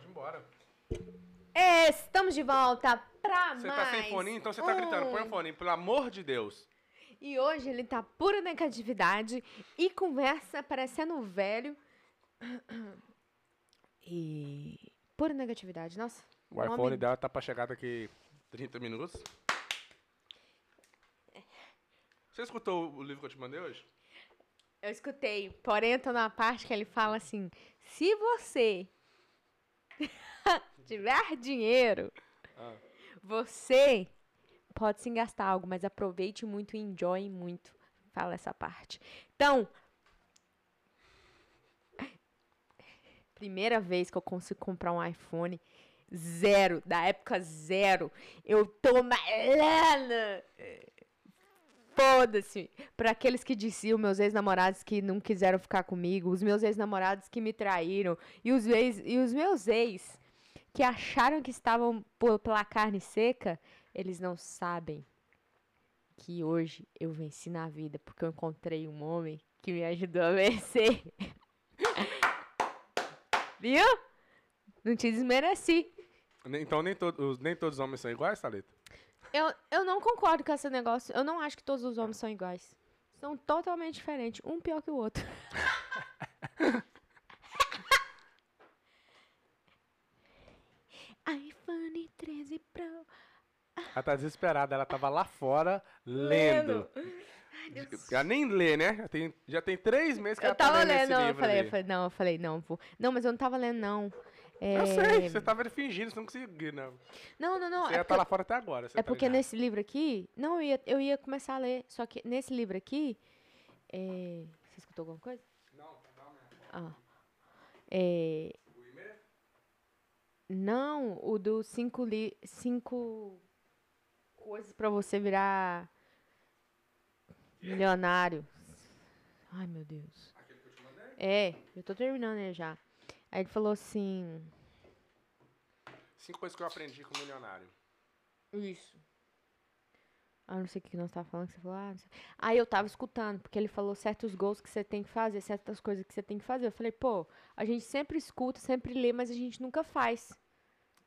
Pode ir embora. Estamos de volta pra Você mais. tá sem fone, então você tá gritando. Põe o um. fone, pelo amor de Deus. E hoje ele tá pura negatividade e conversa parecendo velho. E pura negatividade. Nossa. O homem- iPhone dela tá pra chegar daqui 30 minutos. Você escutou o livro que eu te mandei hoje? Eu escutei, porém eu tô numa parte que ele fala assim: se você tiver dinheiro, Ah. você pode sim gastar algo, mas aproveite muito e enjoy muito. Fala essa parte. Então, primeira vez que eu consigo comprar um iPhone zero, da época zero, eu tô malana. Foda-se. Pra aqueles que diziam, meus ex-namorados que não quiseram ficar comigo, os meus ex-namorados que me traíram, e os, ex, e os meus ex que acharam que estavam pela carne seca, eles não sabem que hoje eu venci na vida, porque eu encontrei um homem que me ajudou a vencer. Viu? Não te desmereci. Então nem, to- nem todos os homens são iguais, Thalita? Eu, eu não concordo com esse negócio. Eu não acho que todos os homens são iguais. São totalmente diferentes. Um pior que o outro. iPhone 13 Pro. Ela tá desesperada, ela tava lá fora lendo. Ai, Deus. Ela nem lê, né? Já tem, já tem três meses que Eu ela tá tava lendo lendo, esse não, eu livro falei, ali. eu falei, não, eu falei, não, vou. Não, mas eu não tava lendo, não. É... Eu sei, você tava fingindo, você não conseguiu, não. Não, não, não. Você é ia estar lá fora até agora. É tá porque ligado. nesse livro aqui, não, eu ia, eu ia começar a ler, só que nesse livro aqui, é, você escutou alguma coisa? Não, não, né? Ah. É, O e-mail? não, o dos cinco, li, cinco coisas pra você virar milionário. Ai, meu Deus. Aquele que eu te mandei? É, eu tô terminando ele já. Aí ele falou assim, Cinco coisas que eu aprendi com o milionário. Isso. Ah, não sei o que nós tava falando, que você falou, ah, não sei. Aí eu tava escutando, porque ele falou certos gols que você tem que fazer, certas coisas que você tem que fazer. Eu falei, pô, a gente sempre escuta, sempre lê, mas a gente nunca faz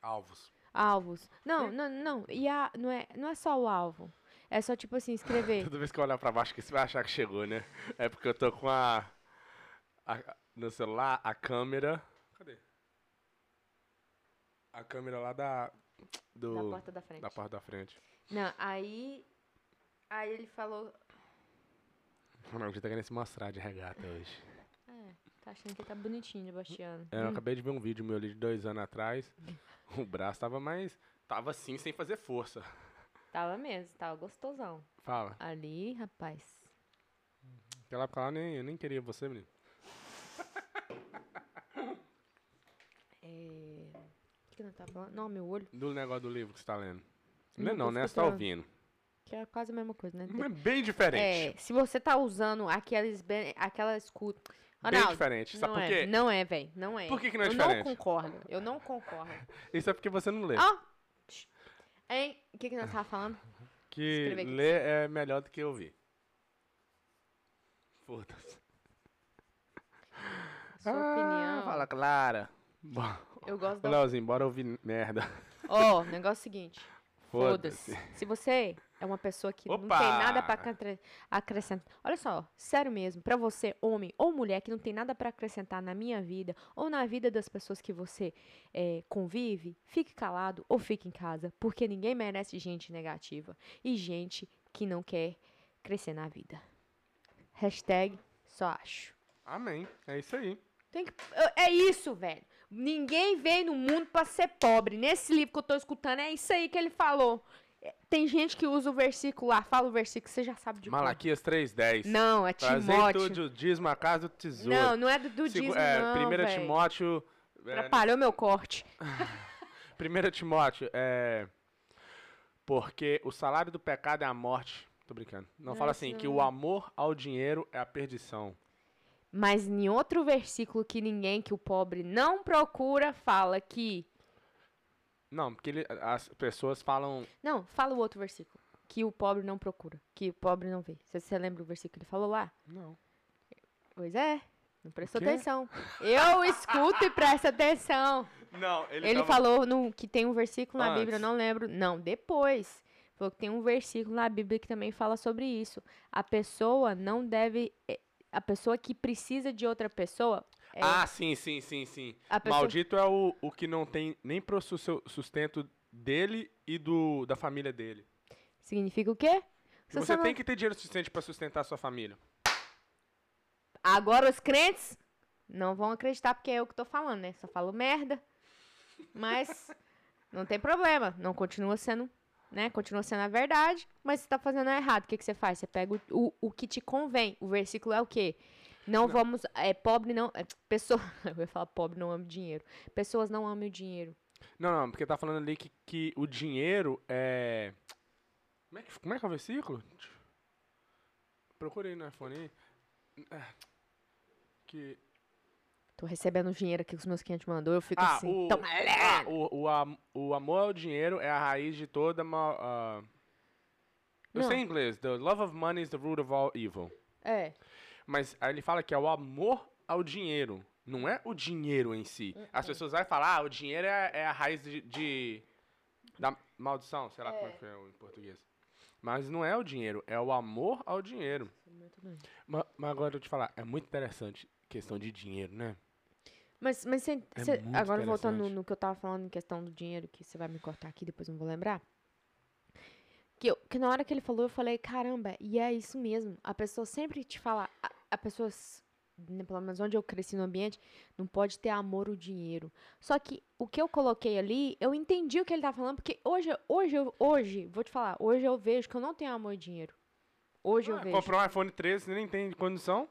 Alvos. alvos. Não, não, não. E a, não, é, não é só o alvo. É só, tipo assim, escrever. Toda vez que eu olhar pra baixo, que você vai achar que chegou, né? É porque eu tô com a, a- no celular a câmera. Cadê? A câmera lá da do da porta da frente. da porta da frente. Não, aí. Aí ele falou. Não, você tá querendo se mostrar de regata hoje. É, tá achando que tá bonitinho, Bastiano. É, Eu acabei de ver um vídeo meu ali de dois anos atrás. O braço tava mais. Tava assim, sem fazer força. Tava mesmo, tava gostosão. Fala. Ali, rapaz. Aquela época lá nem, eu nem queria você, menino. É. O que nós tá falando? Não, meu olho. Do negócio do livro que você tá lendo. Não Não, é não, né? Você tá ouvindo. Que é quase a mesma coisa, né? É bem diferente. É, se você tá usando aqueles, aquela escuta. Bem Ronaldo, diferente. Sabe não por é, quê? Não é, velho. Não é. Por que que não é eu diferente? não concordo. Eu não concordo. Isso é porque você não lê. Ó. tch. Hein? O que, que nós tava falando? Que ler é melhor do que ouvir. Foda-se. Sua Ah, opinião. Fala, Clara. Bom, Eu gosto da. Leozinho, bora ouvir merda. Ó, o negócio é o seguinte. Foda-se. Foda-se. Se você é uma pessoa que não Opa! tem nada pra acre- acrescentar. Olha só, sério mesmo, pra você, homem ou mulher, que não tem nada pra acrescentar na minha vida ou na vida das pessoas que você eh, convive, fique calado ou fique em casa, porque ninguém merece gente negativa e gente que não quer crescer na vida. Hashtag só acho. Amém. É isso aí. Tem que- é isso, velho. Ninguém veio no mundo pra ser pobre. Nesse livro que eu tô escutando, é isso aí que ele falou. É, Tem gente que usa o versículo lá, fala o versículo, você já sabe de. Malaquias 3.10. Não, é Timóteo. tudo o dízimo a casa do tesouro. Não, não é do, do dízimo, é, não, 1 velho. Timóteo... É, Atrapalhou meu corte. 1 Timóteo, é... Porque o salário do pecado é a morte. Tô brincando. Não, fala assim, Nossa. que o amor ao dinheiro é a perdição. Mas em outro versículo que ninguém, que o pobre não procura, fala que... Não, porque ele- as pessoas falam... Não, fala o outro versículo. Que o pobre não procura, que o pobre não vê. Você, você lembra o versículo que ele falou lá? Não. Pois é, não prestou atenção. Eu escuto e presto atenção. Não, ele, Ele tava- falou no, que tem um versículo na Bíblia, eu Antes. não lembro. Não, depois. Falou que tem um versículo na Bíblia que também fala sobre isso. A pessoa não deve. A pessoa que precisa de outra pessoa. é, Ah, sim, sim, sim, sim. pessoa, Maldito é o, o que não tem nem pro sustento dele e do, da família dele. Significa o quê? Você não- tem que ter dinheiro suficiente pra sustentar a sua família. Agora os crentes não vão acreditar porque é eu que tô falando, né? Só falo merda. Mas não tem problema. Não continua sendo, né? Continua sendo a verdade, mas você tá fazendo errado. O que, que você faz? Você pega o, o, o que te convém. O versículo é o quê? Não, Não. vamos. É pobre não. É, pessoa, eu ia falar pobre não ama dinheiro. Pessoas não amam o dinheiro. Não, não, porque tá falando ali que, que o dinheiro é. Como é, que, como é que é o versículo? Procurei no iPhone aí. É, Que. Tô recebendo dinheiro aqui que os meus clientes mandou, eu fico Ah, assim. o, Toma, ah, o, o, am- o amor ao dinheiro é a raiz de toda mal. ah, eu sei em inglês. The love of money is the root of all evil. É. Mas aí ele fala que é o amor ao dinheiro. Não é o dinheiro em si. As pessoas vão falar, ah, o dinheiro é, é a raiz de, de- da maldição, sei lá como é que é em português. Mas não é o dinheiro, é o amor ao dinheiro. Ma- Mas, agora eu te falar, é muito interessante questão de dinheiro, né? Mas, mas cê- É cê- agora voltando no, no que eu tava falando em questão do dinheiro, que você vai me cortar aqui, depois eu não vou lembrar. Que, eu- que na hora que ele falou, eu falei, caramba, e é isso mesmo. A pessoa sempre te fala, a, a pessoa, né, pelo menos onde eu cresci no ambiente, não pode ter amor ou dinheiro. Só que o que eu coloquei ali, eu entendi o que ele tava falando, porque hoje, hoje, eu- hoje, vou te falar, hoje eu vejo que eu não tenho amor e dinheiro. Hoje eu Ah, vejo. comprou um iPhone 13, nem tem condição.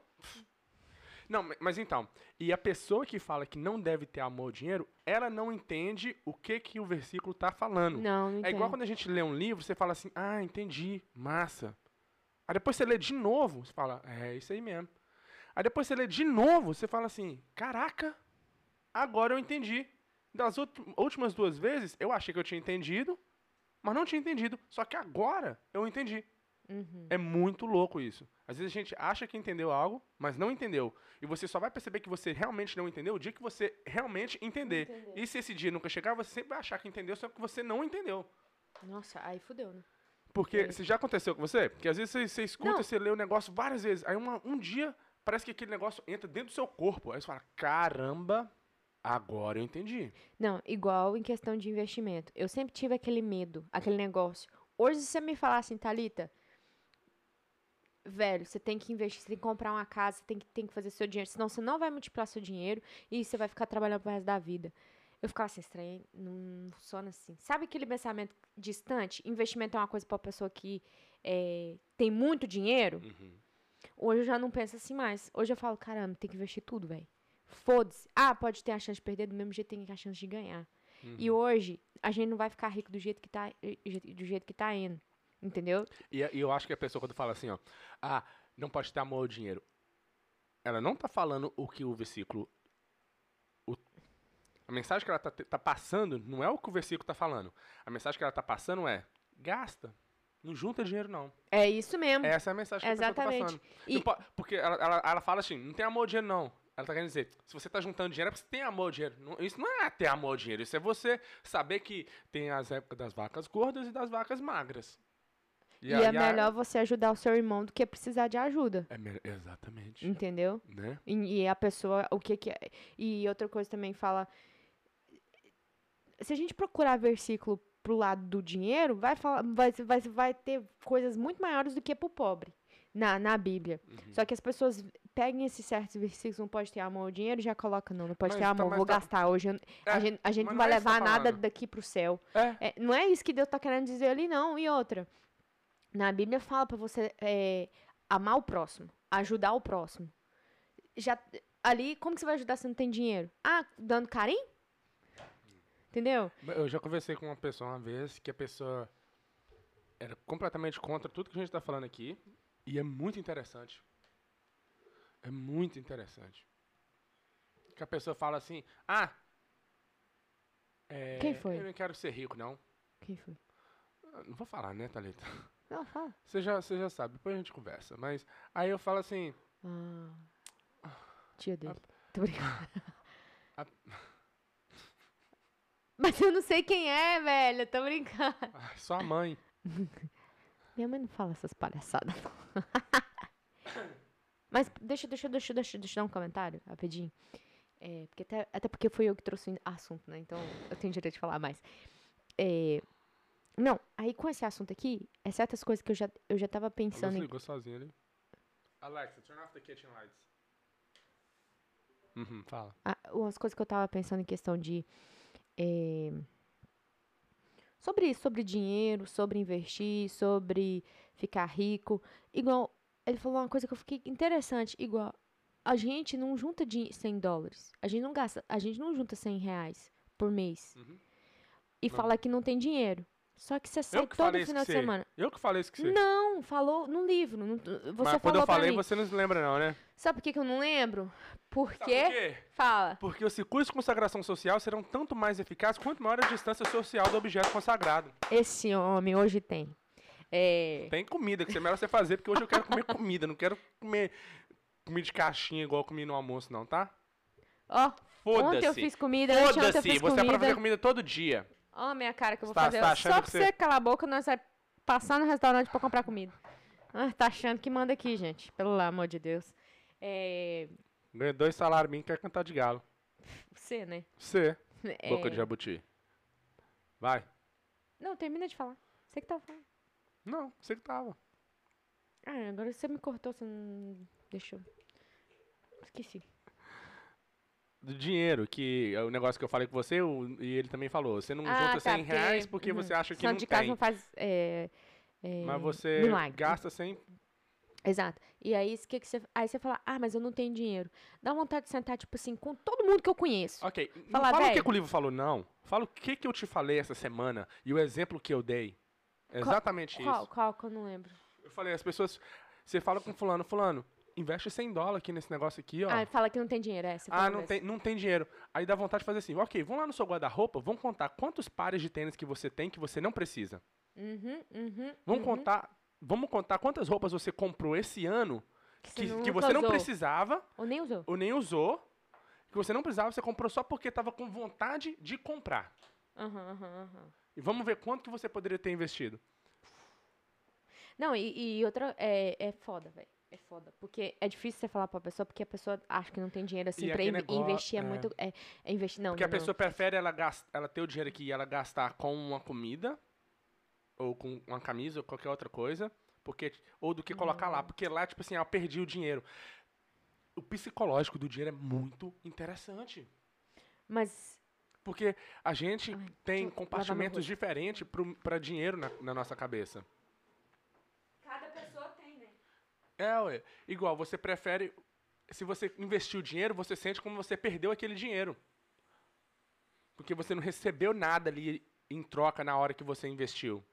Não, ma- mas então, e a pessoa que fala que não deve ter amor ao dinheiro, ela não entende o que que o versículo tá falando. Não, não É entendo. igual quando a gente lê um livro, você fala assim, ah, entendi, massa. Aí depois você lê de novo, você fala, é isso aí mesmo. Aí depois você lê de novo, você fala assim, caraca, agora eu entendi. Das últimas duas vezes, eu achei que eu tinha entendido, mas não tinha entendido. Só que agora eu entendi. Uhum. É muito louco isso. Às vezes a gente acha que entendeu algo, mas não entendeu. E você só vai perceber que você realmente não entendeu o dia que você realmente entender. E se esse dia nunca chegar, você sempre vai achar que entendeu, só que você não entendeu. Nossa, aí fudeu, né? Porque É. se já aconteceu com você? Porque às vezes você, você escuta, Não. você lê o negócio várias vezes. Aí uma- um dia parece que aquele negócio entra dentro do seu corpo. Aí você fala, caramba, agora eu entendi. Não, igual em questão de investimento. Eu sempre tive aquele medo, aquele negócio. Hoje, se você me falar assim, Thalita, velho, você tem que investir, você tem que comprar uma casa, você tem que, tem que fazer seu dinheiro, senão você não vai multiplicar seu dinheiro e você vai ficar trabalhando pro resto da vida. Eu ficava assim, estranho, não funciona assim. Sabe aquele pensamento distante? Investimento é uma coisa pra pessoa que é, tem muito dinheiro? Hoje eu já não penso assim mais. Hoje eu falo, caramba, tem que investir tudo, velho. Foda-se. Ah, pode ter a chance de perder, do mesmo jeito tem a chance de ganhar. E hoje, a gente não vai ficar rico do jeito que tá, eh, do jeito que tá indo. Entendeu? E, e eu acho que a pessoa quando fala assim, ó, ah, não pode ter amor ao dinheiro. Ela não tá falando o que o versículo. o- a mensagem que ela tá, tá passando não é o que o versículo tá falando. A mensagem que ela tá passando é: gasta. Não junta dinheiro, não. É isso mesmo. Essa é a mensagem que a pessoa tá Exatamente. passando. E- porque ela, ela, ela fala assim: não tem amor ao dinheiro, não. Ela tá querendo dizer, se você tá juntando dinheiro, é porque você tem amor ao dinheiro. Não- isso não é ter amor ao dinheiro, isso é você saber que tem as épocas das vacas gordas e das vacas magras. E, a- é a- melhor você ajudar o seu irmão do que precisar de ajuda. É me- exatamente. Entendeu? Né? E, e a pessoa, o que que é. E outra coisa também fala. Se a gente procurar versículo pro lado do dinheiro, vai, falar, vai, vai, vai ter coisas muito maiores do que pro pobre na, na Bíblia. Uhum. Só que as pessoas peguem esses certos versículos, não pode ter amor ao dinheiro, já coloca, não, não pode Mas ter tá- amor, mas vou tá- gastar hoje. eu- a É, gente, a gente não vai é levar tá nada daqui pro céu. É. É, não é isso que Deus tá querendo dizer ali, não. E outra, na Bíblia fala pra você é, amar o próximo, ajudar o próximo. Já, ali, como que você vai ajudar se não tem dinheiro? Ah, dando carinho? Entendeu? Eu já conversei com uma pessoa uma vez que a pessoa era completamente contra tudo que a gente tá falando aqui. E é muito interessante. É muito interessante. Que a pessoa fala assim, ah. é, Quem foi? Eu não quero ser rico, não. Quem foi? Eu Não vou falar, né, Thalita? Não, fala. Você já, você já sabe, depois a gente conversa. Mas aí eu falo assim, Ah, tia dele. Tô brincando. Mas eu não sei quem é, velho. Tô brincando. Ai, sua mãe. Minha mãe não fala essas palhaçadas, não. Mas deixa, deixa, deixa, deixa, deixa eu dar um comentário rapidinho. É, porque até, até porque foi eu que trouxe o assunto, né? Então eu tenho direito de falar mais. É, não, aí com esse assunto aqui, é certas coisas que eu já, eu já tava pensando em. ligou sozinha ali. Alexa, turn off the kitchen lights. Uhum, fala. Ah, umas coisas que eu tava pensando em questão de. eh, sobre isso, sobre dinheiro, sobre investir, sobre ficar rico. Igual, ele falou uma coisa que eu fiquei interessante. Igual, a gente não junta de 100 dólares. A gente não gasta, a gente não junta 100 reais por mês. Uhum. E Não. fala que não tem dinheiro. Só que você sai que todo final de semana. Eu que falei isso que você. Não, falou no livro. não- você Mas quando eu falei, você não se lembra, não, né? Sabe por que, que eu não lembro? Sabe Porque. por quê? Fala. Porque os circuitos de consagração social serão tanto mais eficazes quanto maior a distância social do objeto consagrado. Esse homem hoje tem. É. Tem comida que você melhor você fazer, porque hoje eu quero comer comida, não quero comer comida de caixinha igual eu comi no almoço, não, tá? Ó, ontem eu fiz comida, Foda-se, você é pra fazer comida. comida todo dia. Ó, a minha cara que eu vou Tá- fazer. tá Só pra você- você calar a boca, nós vai passar no restaurante pra comprar comida. Ah, tá achando que manda aqui, gente. Pelo amor de Deus. É. Ganha dois salários mínimos e quer cantar de galo. Você, né? Você, É, boca de jabuti. Vai. Não, termina de falar. Você que tava falando. Não, você que tava. Ah, agora você me cortou, você não. Deixa eu. Esqueci. Do dinheiro, que é o negócio que eu falei com você, o- e ele também falou. Você não Ah, junta tá, 100 reais porque- porque uhum. você acha que não de casa tem. não faz. É, é, Mas você milagre. gasta sem. Exato. E aí, que que você, aí você fala, ah, mas eu não tenho dinheiro. Dá vontade de sentar, tipo assim, com todo mundo que eu conheço. Ok, não Fala, o que, que o livro falou, não. Fala o que, que eu te falei essa semana e o exemplo que eu dei. É Exatamente Qual, isso. qual que eu não lembro? Eu falei, as pessoas. Você fala com fulano, fulano, investe 100 dólares aqui nesse negócio aqui, ó. Ah, fala que não tem dinheiro, é. Você Ah, não mesmo. tem, não tem dinheiro. Aí dá vontade de fazer assim, ok, vamos lá no seu guarda-roupa, vamos contar quantos pares de tênis que você tem que você não precisa. Uhum, uhum. Vamos uhum. contar. Vamos contar quantas roupas você comprou esse ano que, que você não usou. precisava Ou nem usou. ou nem usou, que você não precisava, você comprou só porque estava com vontade de comprar. Aham, aham, aham. E vamos ver quanto que você poderia ter investido. Não, e, e outra, é, é foda, velho. É foda. Porque é difícil você falar pra pessoa, porque a pessoa acha que não tem dinheiro assim E pra inve- negócio- investir. É, é. muito. É, é investir. Não, Porque não, a pessoa prefere ela, gast, ela ter o dinheiro aqui e ela gastar com uma comida, ou com uma camisa, ou qualquer outra coisa, porque, ou do que colocar Hum. lá. Porque lá, tipo assim, ah, eu perdi o dinheiro. O psicológico do dinheiro é muito interessante. não. Mas. Porque a gente Ai, tem compartimentos diferentes para dinheiro na, na nossa cabeça. Cada pessoa tem, né? É, ué. Igual, você prefere. Se você investir o dinheiro, você sente como você perdeu aquele dinheiro. Porque você não recebeu nada ali em troca na hora que você investiu.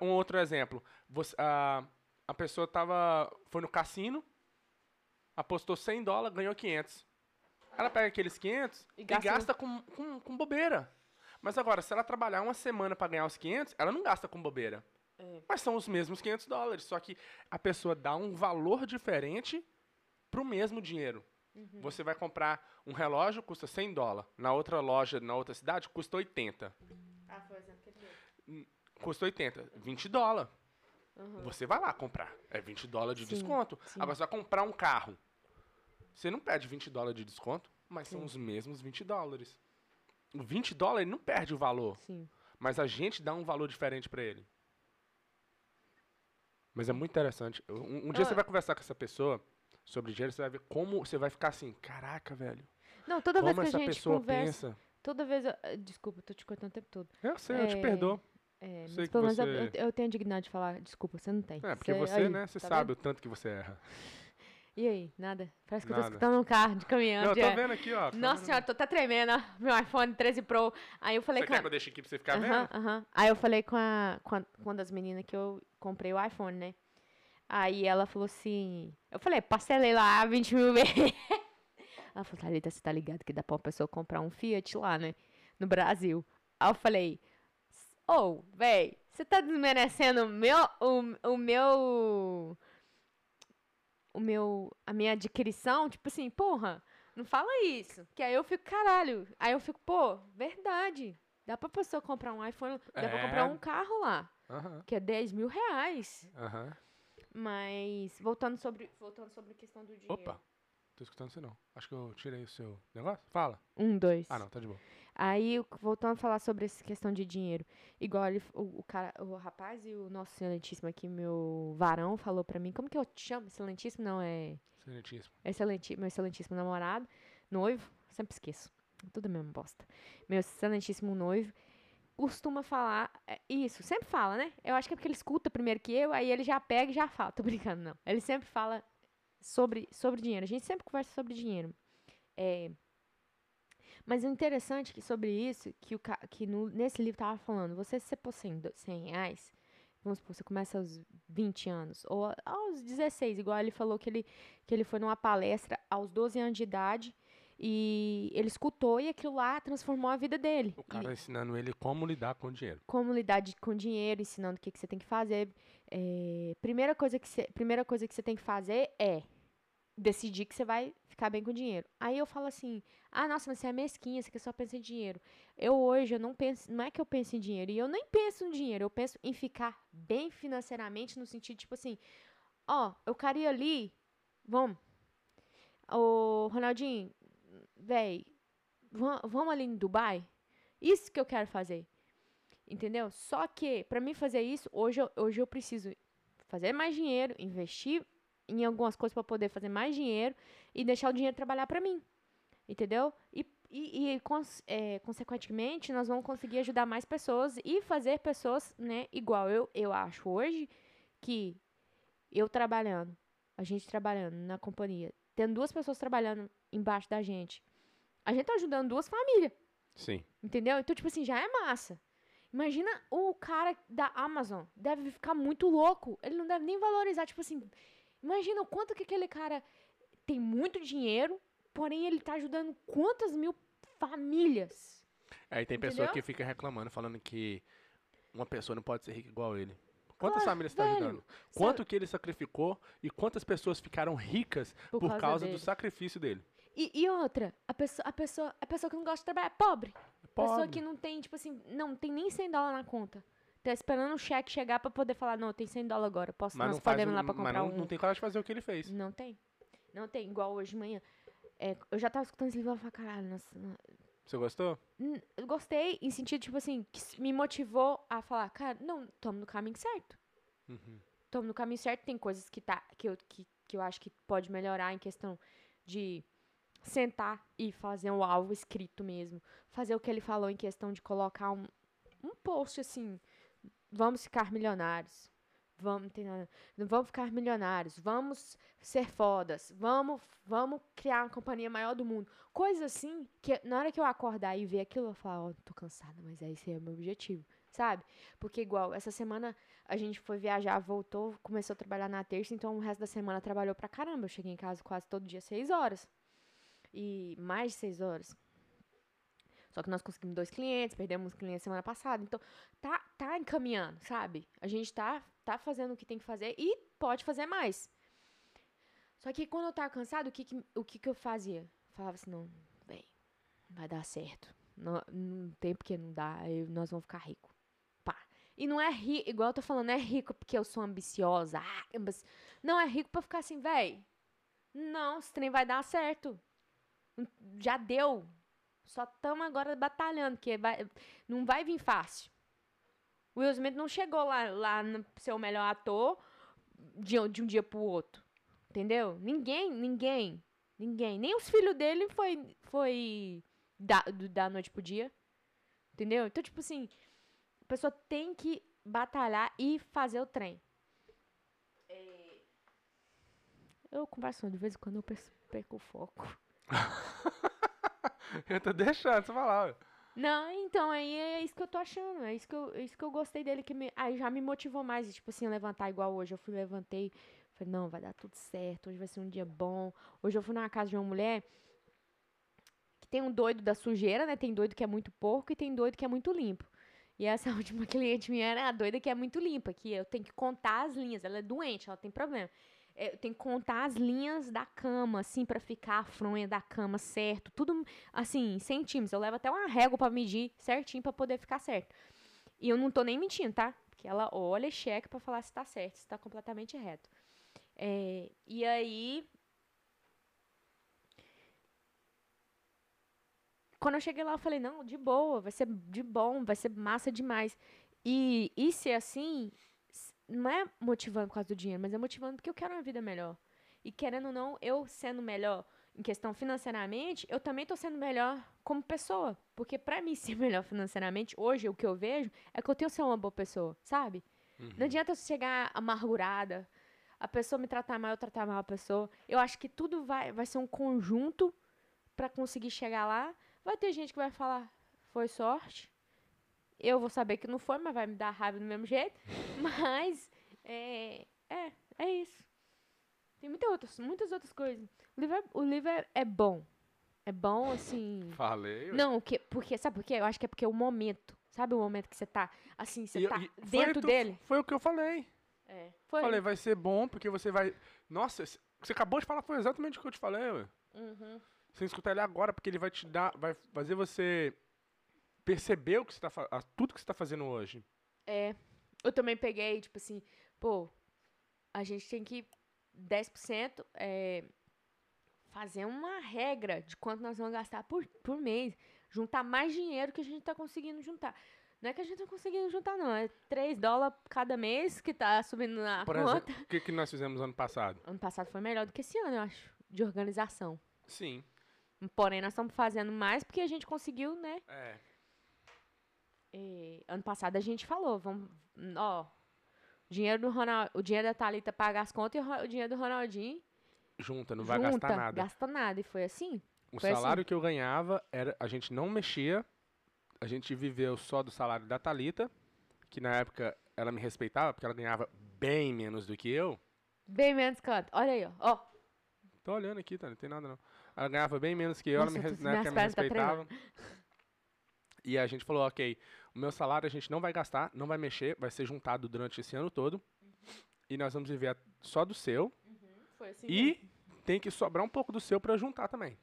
Um outro exemplo. Você, a, a pessoa tava, foi no cassino, apostou 100 dólares, ganhou 500. Ela pega aqueles 500 E e gasta com, com, com bobeira. Mas agora, se ela trabalhar uma semana para ganhar os 500, ela não gasta com bobeira. É. Mas são os mesmos 500 dólares, só que a pessoa dá um valor diferente pro mesmo dinheiro. Uhum. Você vai comprar um relógio, custa 100 dólares. Na outra loja, na outra cidade, custa 80. Ah, foi o exemplo que ele deu. Custa 80, 20 dólares. Uhum. Você vai lá comprar. É 20 dólares de Sim, desconto. sim. Agora você vai comprar um carro. Você não pede 20 dólares de desconto, mas são Sim. os mesmos 20 dólares. O 20 dólares não perde o valor. Mas a gente dá um valor diferente pra ele. Mas é muito interessante. Um, um dia Eu- você vai conversar com essa pessoa sobre dinheiro, você vai ver como você vai ficar assim, caraca, velho. Não, toda vez como que essa a gente pessoa conversa. pensa. Toda vez. Eu, eh, desculpa, eu tô te cortando o tempo todo. Eu sei, eu te É, perdoo. É, Sei mas que pelo menos eu, você- eu, eu tenho a dignidade de falar, desculpa, você não tem. É, porque você, aí, né, você tá sabe vendo? o tanto que você erra. E aí, nada? Parece que eu tô Nada. escutando um carro de caminhão. Não, eu de- tô vendo aqui, ó. Nossa senhora, tô até tremendo, ó, meu iPhone 13 Pro. Aí eu falei Você com quer a... que eu deixe aqui pra você ficar Aham, vendo? aham. Aí eu falei com a, com a com uma das meninas que eu comprei o iPhone, né? Aí ela falou assim. Eu falei, parcelei lá 20 mil vezes. Ela falou, Thalita, você tá ligado que dá pra uma pessoa comprar um Fiat lá, né? No Brasil. Aí eu falei, ô, oh, véi, você tá desmerecendo o meu. O, o meu. O meu. A minha adquirição? Tipo assim, porra, não fala isso. Que aí eu fico, caralho. Aí eu fico, pô, verdade. Dá pra pessoa comprar um iPhone, dá pra É. comprar um carro lá, Aham, que é 10 mil reais. aham. Mas, voltando sobre, voltando sobre a questão do dinheiro. Opa, tô escutando você não. Acho que eu tirei o seu negócio. Fala. Um, dois. Ah, não, tá de boa. Aí, voltando a falar sobre essa questão de dinheiro. Igual ele, o, o cara, o rapaz e o nosso excelentíssimo aqui, meu varão, falou pra mim, como que eu te chamo? Excelentíssimo? Não, é... Excelentíssimo. Meu excelentíssimo namorado, noivo, sempre esqueço. Tudo a mesma bosta. Meu excelentíssimo noivo costuma falar é, isso, sempre fala, né? Eu acho que é porque ele escuta primeiro que eu, aí ele já pega e já fala. Tô brincando, não. Ele sempre fala sobre, sobre dinheiro. A gente sempre conversa sobre dinheiro. É, mas o interessante que sobre isso, que, o, que no- nesse livro tava falando, você se você pôr 100, do- 100 reais, vamos supor, você começa aos 20 anos, ou aos 16, igual ele falou que ele, que ele foi numa palestra aos 12 anos de idade, e ele escutou e aquilo lá transformou a vida dele. O E- cara ensinando ele como lidar com o dinheiro. como lidar de- com dinheiro, ensinando o que, que você tem que fazer. É, primeira, coisa que você, primeira coisa que você tem que fazer é decidir que você vai ficar bem com dinheiro. Aí eu falo assim, ah, nossa, mas você é mesquinha, você só pensa em dinheiro. Eu hoje, eu não penso, não é que eu penso em dinheiro, e eu nem penso em dinheiro, eu penso em ficar bem financeiramente, no sentido, tipo assim, ó, eu queria ali, vamos, ô, Ronaldinho, véi, vam- vamos ali em Dubai? Isso que eu quero fazer. Entendeu? Só que, pra mim fazer isso, hoje eu, hoje eu preciso fazer mais dinheiro, investir em algumas coisas pra poder fazer mais dinheiro e deixar o dinheiro trabalhar pra mim. Entendeu? E, e, e, cons- é, consequentemente, nós vamos conseguir ajudar mais pessoas e fazer pessoas, né, igual eu, eu acho hoje, que eu trabalhando, a gente trabalhando na companhia, tendo duas pessoas trabalhando embaixo da gente, a gente tá ajudando duas famílias. Sim. Entendeu? Então, tipo assim, já é massa. Imagina o cara da Amazon. Deve ficar muito louco. Ele não deve nem valorizar. Tipo assim, imagina o quanto que aquele cara tem muito dinheiro, porém ele tá ajudando quantas mil famílias. Aí tem pessoa Entendeu? que fica reclamando, falando que uma pessoa não pode ser rica igual ele. Quantas Claro, famílias está ajudando? Quanto que ele sacrificou e quantas pessoas ficaram ricas Por por, causa causa do sacrifício dele? E, e outra, a pessoa, a, pessoa, a pessoa que não gosta de trabalhar é pobre. Pessoa Pobre. que não tem, tipo assim, não tem nem 100 dólares na conta. Tá esperando o cheque chegar pra poder falar, não, tem 100 dólares agora. Posso, Mas nós não, podemos o- lá pra mas comprar não, um... não tem coragem de fazer o que ele fez. Não tem. Não tem. Igual hoje de manhã. É, eu já tava escutando esse livro e falei, caralho, nossa, Você gostou? Gostei em sentido, tipo assim, que me motivou a falar, cara, não, tamo no caminho certo. Uhum. Tamo no caminho certo, tem coisas que, tá, que, eu, que, que eu acho que pode melhorar em questão de sentar e fazer um alvo escrito mesmo. Fazer o que ele falou em questão de colocar um, um post assim, vamos ficar milionários. Vamos, nada- vamos ficar milionários, vamos ser fodas, vamos, vamos criar uma companhia maior do mundo. Coisas assim, que na hora que eu acordar e ver aquilo, eu falo, ó, tô cansada, mas esse é o meu objetivo, sabe? Porque igual, essa semana a gente foi viajar, voltou, começou a trabalhar na terça, então o resto da semana trabalhou pra caramba. Eu cheguei em casa quase todo dia seis horas. E mais de seis horas. Só que nós conseguimos dois clientes, perdemos um cliente semana passada. Então, tá, tá encaminhando, sabe? A gente tá, tá fazendo o que tem que fazer e pode fazer mais. Só que quando eu tava cansado, o que que, o que, que eu fazia? Falava assim, não, véi, vai dar certo. Não, não tem porque não dá, nós vamos ficar ricos. E não é rico, igual eu tô falando, não é rico porque eu sou ambiciosa. Ah, não, é rico pra ficar assim, véi. Não, esse trem vai dar certo. Já deu. Só estamos agora batalhando, porque vai, não vai vir fácil. O Will Smith não chegou lá, lá no ser o melhor ator de, um- de um dia pro outro. Entendeu? Ninguém, ninguém, ninguém. Nem os filhos dele foi, foi da, da noite pro dia. Entendeu? Então, tipo assim, a pessoa tem que batalhar e fazer o trem. É, Eu converso de vez em quando eu perco o foco. Eu tô deixando você falar. ué. Não, então, aí é isso que eu tô achando. É isso que eu, é isso que eu gostei dele. Que me, aí já me motivou mais. Tipo assim, levantar igual hoje. Eu fui, levantei. Falei, não, vai dar tudo certo. Hoje vai ser um dia bom. Hoje eu fui numa casa de uma mulher que tem um doido da sujeira, né? Tem doido que é muito porco e tem doido que é muito limpo. E essa última cliente minha era a doida que é muito limpa, que eu tenho que contar as linhas. Ela é doente, ela tem problema. É, eu tenho que contar as linhas da cama, assim, pra ficar a fronha da cama certo. Tudo, assim, centímetros. Eu levo até uma régua pra medir certinho pra poder ficar certo. E eu não tô nem mentindo, tá? Porque ela olha e checa pra falar se tá certo, se tá completamente reto. É, e aí. Quando eu cheguei lá, eu falei, não, de boa, vai ser de bom, vai ser massa demais. E, e ser assim, não é motivando por causa do dinheiro, mas é motivando porque eu quero uma vida melhor. E querendo ou não, eu sendo melhor em questão financeiramente, eu também tô sendo melhor como pessoa. Porque pra mim ser melhor financeiramente, hoje o que eu vejo é que eu tenho que ser uma boa pessoa, sabe? Não adianta eu chegar amargurada, a pessoa me tratar mal, eu tratar mal a pessoa. Eu acho que tudo vai, vai ser um conjunto pra conseguir chegar lá. Vai ter gente que vai falar, foi sorte. Eu vou saber que não foi, mas vai me dar raiva do mesmo jeito. Mas, é, é, é isso. Tem muita outras, muitas outras coisas. O livro, é, o livro é, é bom. É bom, assim... Falei. ué. Não, que, porque, sabe por quê? Eu acho que é porque é o momento. Sabe o momento que você tá, assim, você E- tá e dentro tu- dele? Foi o que eu falei. É. Foi. Falei, vai ser bom porque você vai. Nossa, você acabou de falar, foi exatamente o que eu te falei, ué. Uhum. Você escutar ele agora, porque ele vai te dar. Vai fazer você perceber o que você tá, tudo que você tá fazendo hoje. É. Eu também peguei, tipo assim, pô, a gente tem que 10% é, fazer uma regra de quanto nós vamos gastar por, por mês. Juntar mais dinheiro que a gente tá conseguindo juntar. Não é que a gente tá conseguindo juntar, não. É 3 dólares cada mês que tá subindo na Por conta. exemplo, o que, que nós fizemos ano passado? Ano passado foi melhor do que esse ano, eu acho, de organização. Sim. Porém, nós estamos fazendo mais porque a gente conseguiu, né? É. Ano passado a gente falou, vamos, ó, o dinheiro do Ronald, o dinheiro da Thalita paga as contas e o, o dinheiro do Ronaldinho Junta, não vai junta, gastar nada. gasta nada. E foi assim. O Foi assim. salário que eu ganhava era. A gente não mexia. A gente viveu só do salário da Thalita, que na época ela me respeitava, porque ela ganhava bem menos do que eu. Bem menos quanto. Olha aí, ó. ó. Tô olhando aqui, tá? Não tem nada não. Ela ganhava bem menos que eu, Nossa, ela me, na época me pernas tá respeitava. e a gente falou, ok, o meu salário a gente não vai gastar, não vai mexer, vai ser juntado durante esse ano todo. E nós vamos viver só do seu. Foi assim. E tem que sobrar um pouco do seu pra juntar também.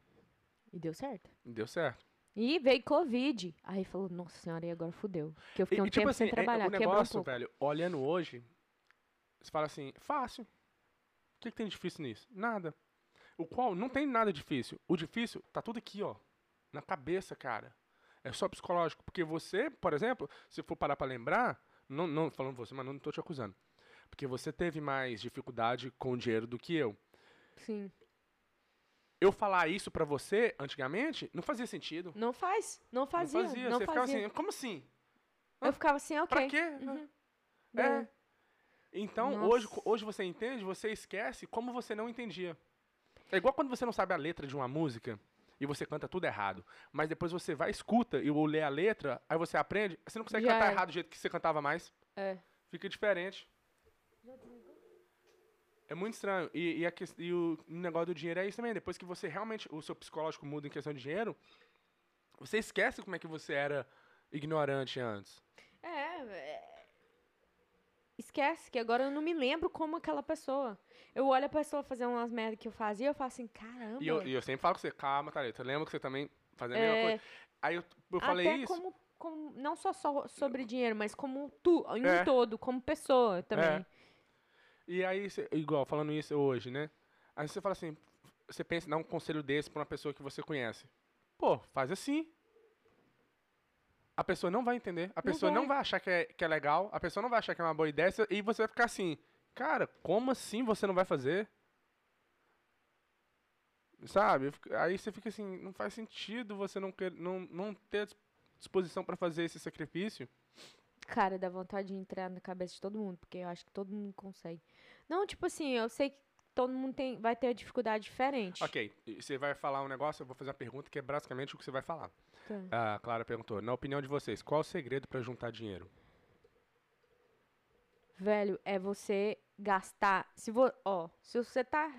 E deu certo. Deu certo. E veio Covid. Aí falou, nossa senhora, e agora fudeu. Que eu fiquei E, um tipo tempo assim, sem é- trabalhar, o quebrou um negócio, pouco. velho, olhando hoje, você fala assim, fácil. O que, que tem difícil nisso? Nada. O qual não tem nada difícil. O difícil tá tudo aqui, ó. Na cabeça, cara. É só psicológico. Porque você, por exemplo, se for parar pra lembrar, não, não falando você, mas não tô te acusando. Porque você teve mais dificuldade com o dinheiro do que eu. Sim. Eu falar isso pra você antigamente não fazia sentido. Não faz. Não fazia. não fazia. Não você fazia. ficava assim, como assim? Eu ficava assim, ok. Pra quê? Uhum. É. Deu. Então, Nossa. hoje, hoje você entende, você esquece como você não entendia. É igual quando você não sabe a letra de uma música e você canta tudo errado. Mas depois você vai, escuta e lê a letra, aí você aprende, você não consegue Já cantar é. errado do jeito que você cantava mais. É. Fica diferente. É muito estranho. E, e, a e o negócio do dinheiro é isso também. Depois que você realmente, o seu psicológico muda em questão de dinheiro, você esquece como é que você era ignorante antes. É, é. Esquece que agora eu não me lembro como aquela pessoa. Eu olho a pessoa fazer umas merdas que eu fazia e eu falo assim, caramba. E eu, e eu sempre falo com você, calma, Thalita, lembra que você também fazia a mesma É. coisa? Aí eu, eu falei Até isso. como, como- não só, só sobre dinheiro, mas como tu, em É. todo, como pessoa também. E aí, cê- igual, falando isso hoje, né? Aí você fala assim, você pensa em dar um conselho desse pra uma pessoa que você conhece. Pô, faz assim. A pessoa não vai entender, a pessoa não vai. vai achar que é, que é legal, a pessoa não vai achar que é uma boa ideia, e você vai ficar assim, cara, como assim você não vai fazer? Sabe? Aí você fica assim, não faz sentido você não, quer, não, não ter disposição pra fazer esse sacrifício. Cara, dá vontade de entrar na cabeça de todo mundo, porque eu acho que todo mundo consegue. Não, tipo assim, eu sei que todo mundo tem, vai ter dificuldade diferente. Ok, você vai falar um negócio, eu vou fazer uma pergunta que é basicamente o que você vai falar. Tá. A Clara perguntou, na opinião de vocês, qual o segredo pra juntar dinheiro? Velho, é você gastar. Se vo, ó, se você tá.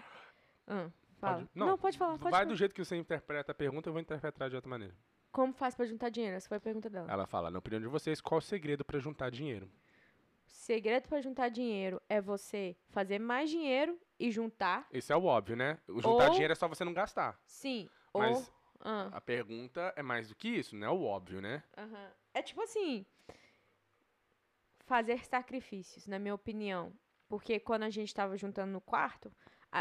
Ah, fala. Pode- não, pode falar, pode Vai falar. do jeito que você interpreta a pergunta, eu vou interpretar de outra maneira. Como faz pra juntar dinheiro? Essa foi a pergunta dela. Ela fala, na opinião de vocês, qual o segredo pra juntar dinheiro? Segredo pra juntar dinheiro é você fazer mais dinheiro e juntar. Esse é o óbvio, né? O juntar Ou- dinheiro é só você não gastar. Sim. Mas- ou. Ah, A pergunta é mais do que isso, não é o óbvio, né? aham. É tipo assim. Fazer sacrifícios, na minha opinião. Porque quando a gente tava juntando no quarto,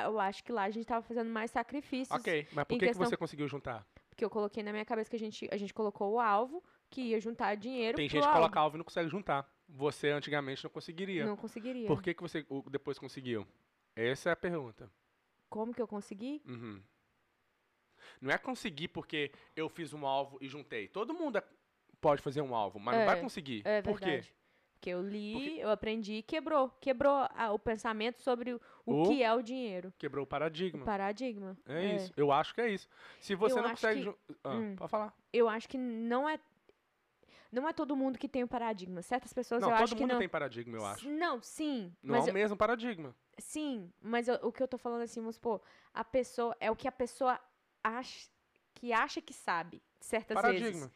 eu acho que lá a gente tava fazendo mais sacrifícios. Ok, mas por que, que questão- você conseguiu juntar? Porque eu coloquei na minha cabeça que a gente, a gente colocou o alvo, que ia juntar dinheiro. Tem gente que coloca alvo e não consegue juntar. Você antigamente não conseguiria. Não conseguiria. Por que, que você depois conseguiu? Essa é a pergunta. Como que eu consegui? Uhum. Não é conseguir porque eu fiz um alvo e juntei. Todo mundo é- pode fazer um alvo, mas não É, vai conseguir. É Por quê? Porque eu li, Porque- eu aprendi e quebrou. Quebrou a- o pensamento sobre o, o O- que é o dinheiro. Quebrou o paradigma. O paradigma. É, isso. Eu acho que é isso. Se você Eu não consegue. que- Ah, Hum. Pode falar. Eu acho que não é. Não é todo mundo que tem o paradigma. Certas pessoas Não, eu todo acho que mundo não. tem paradigma, eu acho. Não, sim. Não é eu- o mesmo paradigma. Sim, mas eu- o que eu tô falando assim, vamos supor, a pessoa. É o que a pessoa acha que acha que sabe, certas vezes. Paradigma.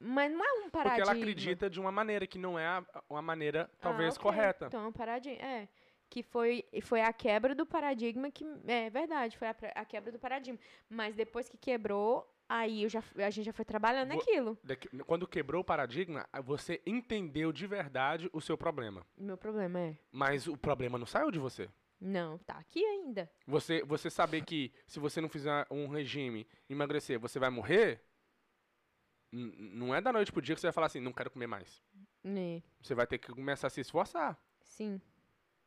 Mas não é um paradigma. Porque ela acredita de uma maneira que não é a- uma maneira, talvez, Ah, ok. correta. Então, é um paradigma. É. Que foi, foi a quebra do paradigma que. É verdade, foi a, a quebra do paradigma. Mas depois que quebrou, aí eu já, a gente já foi trabalhando. Daqui- Quando quebrou o paradigma, você entendeu de verdade o seu problema. Meu problema é. Mas o problema não saiu de você. Não, tá aqui ainda. Você, você saber que se você não fizer um regime, emagrecer, você vai morrer, n- não é da noite pro dia que você vai falar assim, não quero comer mais. É, Você vai ter que começar a se esforçar. sim.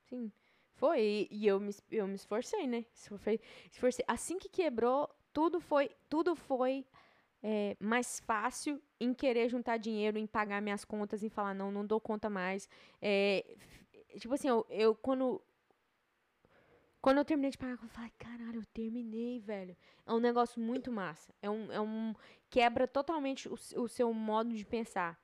Sim. Foi. E, eu, me, eu me esforcei, né? Esforcei, esforcei. Assim que quebrou, tudo foi. Tudo foi. é, mais fácil em querer juntar dinheiro, em pagar minhas contas, em falar, não, não dou conta mais. É, tipo assim, eu, eu quando. Quando eu terminei de pagar, eu falei, caralho, eu terminei, velho. É um negócio muito massa. É um. É um quebra totalmente o, o seu modo de pensar.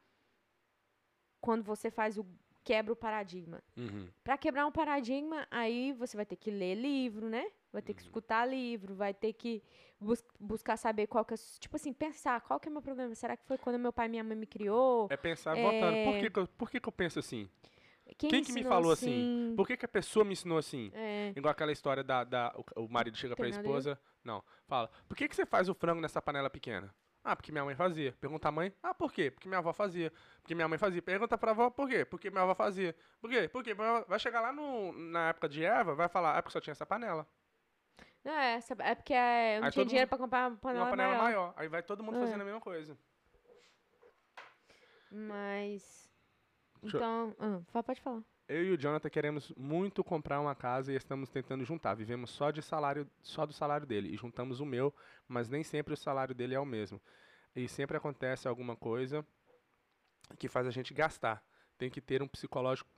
Quando você faz o. Quebra o paradigma. Uhum. Pra quebrar um paradigma, aí você vai ter que ler livro, né? Vai ter que Uhum. escutar livro, vai ter que bus- buscar saber qual que é. Tipo assim, pensar, qual que é o meu problema? Será que foi quando meu pai e minha mãe me criou? É pensar É. voltando. Por que, que eu, por que, que eu penso assim? Quem, quem que me falou assim? Por que, que a pessoa me ensinou assim? É, Igual aquela história da. da o, o marido chega nada a esposa. Não. Fala, por que, que você faz o frango nessa panela pequena? Ah, porque minha mãe fazia. Pergunta a mãe. Ah, por quê? Porque minha avó fazia. Porque minha mãe fazia. Pergunta pra avó, por quê? Porque minha avó fazia. Por quê? Porque vai chegar lá no, na época de Eva, vai falar, é porque só tinha essa panela. Não, é, é porque é, eu não Aí tinha dinheiro pra comprar uma panela, uma panela maior. maior. Aí vai todo mundo É. fazendo a mesma coisa. Mas. Então. ah, pode falar. Eu e o Jonathan queremos muito comprar uma casa e estamos tentando juntar. Vivemos só de salário, só do salário dele e juntamos o meu, mas nem sempre o salário dele é o mesmo. E sempre acontece alguma coisa que faz a gente gastar. Tem que ter um psicológico,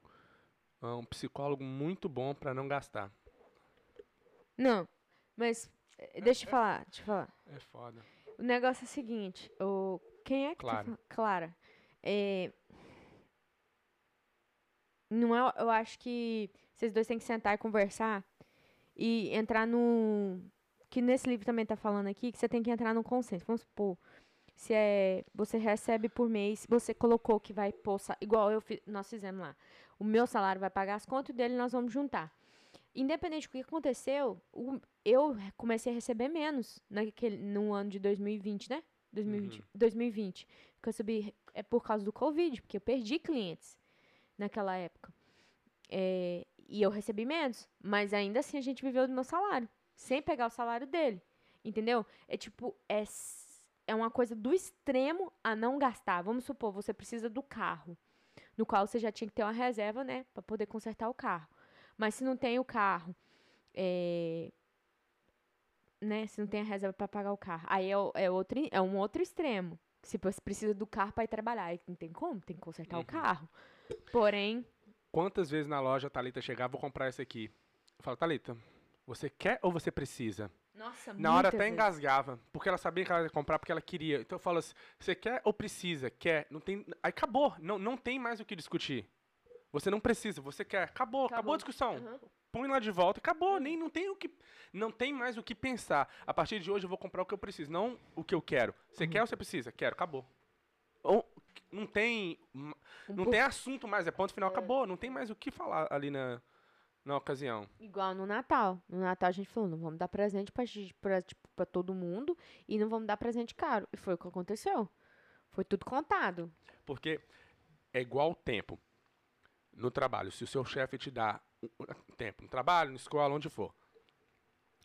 ah, um psicólogo muito bom para não gastar. Não, mas. eh, Deixa eu falar, deixa eu falar. É foda. O negócio é o seguinte, o, quem é que Clara. tá? Clara. É, não é, eu acho que vocês dois têm que sentar e conversar e entrar no que nesse livro também tá falando aqui, que você tem que entrar no consenso. Vamos supor, se é você recebe por mês, você colocou que vai pôr, igual eu nós fizemos lá. O meu salário vai pagar as contas e dele nós vamos juntar. Independente do que aconteceu, o- eu comecei a receber menos naquele, no ano de 2020, né? 2020, 2020. Que eu subi é por causa do Covid, porque eu perdi clientes naquela época. É, e eu recebi menos, mas ainda assim a gente viveu do meu salário, sem pegar o salário dele. Entendeu? É tipo, é, é uma coisa do extremo a não gastar. Vamos supor, você precisa do carro, no qual você já tinha que ter uma reserva, né, para poder consertar o carro. Mas se não tem o carro, é, né, se não tem a reserva para pagar o carro, aí é, é, outro, é um outro extremo. Se você precisa do carro para ir trabalhar, aí não tem como, tem que consertar Uhum. o carro. Porém, Quantas vezes na loja a Thalita chegava, vou comprar esse aqui. Eu falo, Thalita, você quer ou você precisa? nossa, Na hora até vezes. engasgava, porque ela sabia que ela ia comprar porque ela queria. Então eu falo assim, você quer ou precisa? Quer, não tem, aí acabou, não, não tem mais o que discutir. Você não precisa, você quer, acabou, acabou, Acabou. a discussão. Aham. Põe lá de volta, acabou, nem não tem o que não tem mais o que pensar. A partir de hoje eu vou comprar o que eu preciso, não o que eu quero. Você Uhum. quer ou você precisa? Quero, acabou. Ou não tem Um não pouco- tem assunto mais, é ponto final, É. acabou, não tem mais o que falar ali na na ocasião. Igual no Natal. No Natal a gente falou, não vamos dar presente pra, pra, tipo, pra todo mundo e não vamos dar presente caro. E foi o que aconteceu. Foi tudo contado. Porque é igual o tempo no trabalho. Se o seu chefe te dá tempo no trabalho, na escola, onde for.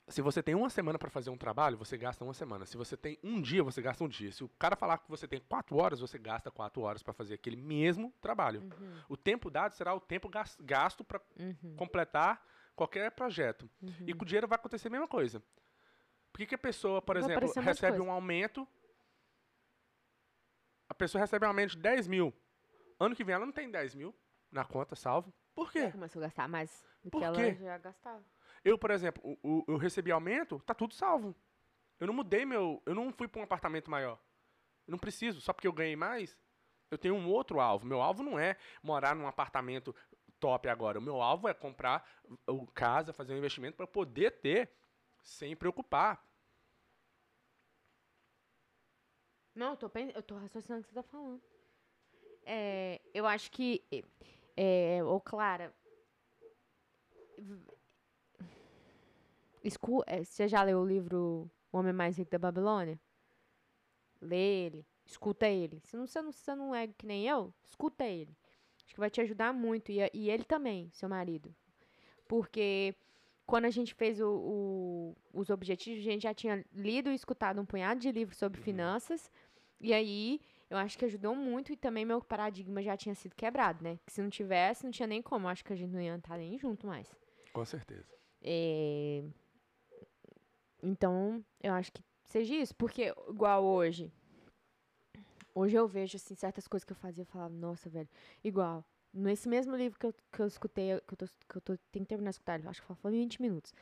Se você tem uma semana para fazer um trabalho, você gasta uma semana. Se você tem um dia, você gasta um dia. Se o cara falar que você tem quatro horas, você gasta quatro horas para fazer aquele mesmo trabalho. Uhum, O tempo dado será o tempo gas- gasto para uhum, completar qualquer projeto. uhum. E com o dinheiro vai acontecer a mesma coisa. Por que, que a pessoa, por Vai exemplo, recebe um aumento? A pessoa recebe um aumento de 10 mil. Ano que vem ela não tem 10 mil na conta salvo. Por quê? Ela começou a gastar mais do Por que ela quê? já gastava. Eu, por exemplo, o, o- eu recebi aumento, tá tudo salvo. Eu não mudei meu. Eu não fui para um apartamento maior. Eu não preciso, só porque eu ganhei mais. Eu tenho um outro alvo. Meu alvo não é morar num apartamento top agora. O meu alvo é comprar o casa, fazer um investimento para poder ter sem preocupar. Não, eu tô, eu tô raciocinando o que você tá falando. É, eu acho que. É, ô, Clara. É, você já leu o livro O Homem Mais Rico da Babilônia? Lê ele, escuta ele. Se você, não, você não é que nem eu, escuta ele. Acho que vai te ajudar muito. E, e ele também, seu marido. Porque quando a gente fez o- o- os objetivos, a gente já tinha lido e escutado um punhado de livros sobre Uhum. finanças. E aí, eu acho que ajudou muito e também meu paradigma já tinha sido quebrado, né? Que se não tivesse, não tinha nem como. Eu acho que a gente não ia estar nem junto mais. Com certeza. É, Então, eu acho que seja isso. Porque, igual hoje. Hoje eu vejo, assim, certas coisas que eu fazia. Eu falava, nossa, velho. Igual. Nesse mesmo livro que eu, que eu escutei, que eu, tô, que eu tô, tenho que terminar de escutar, acho que falou 20 minutos.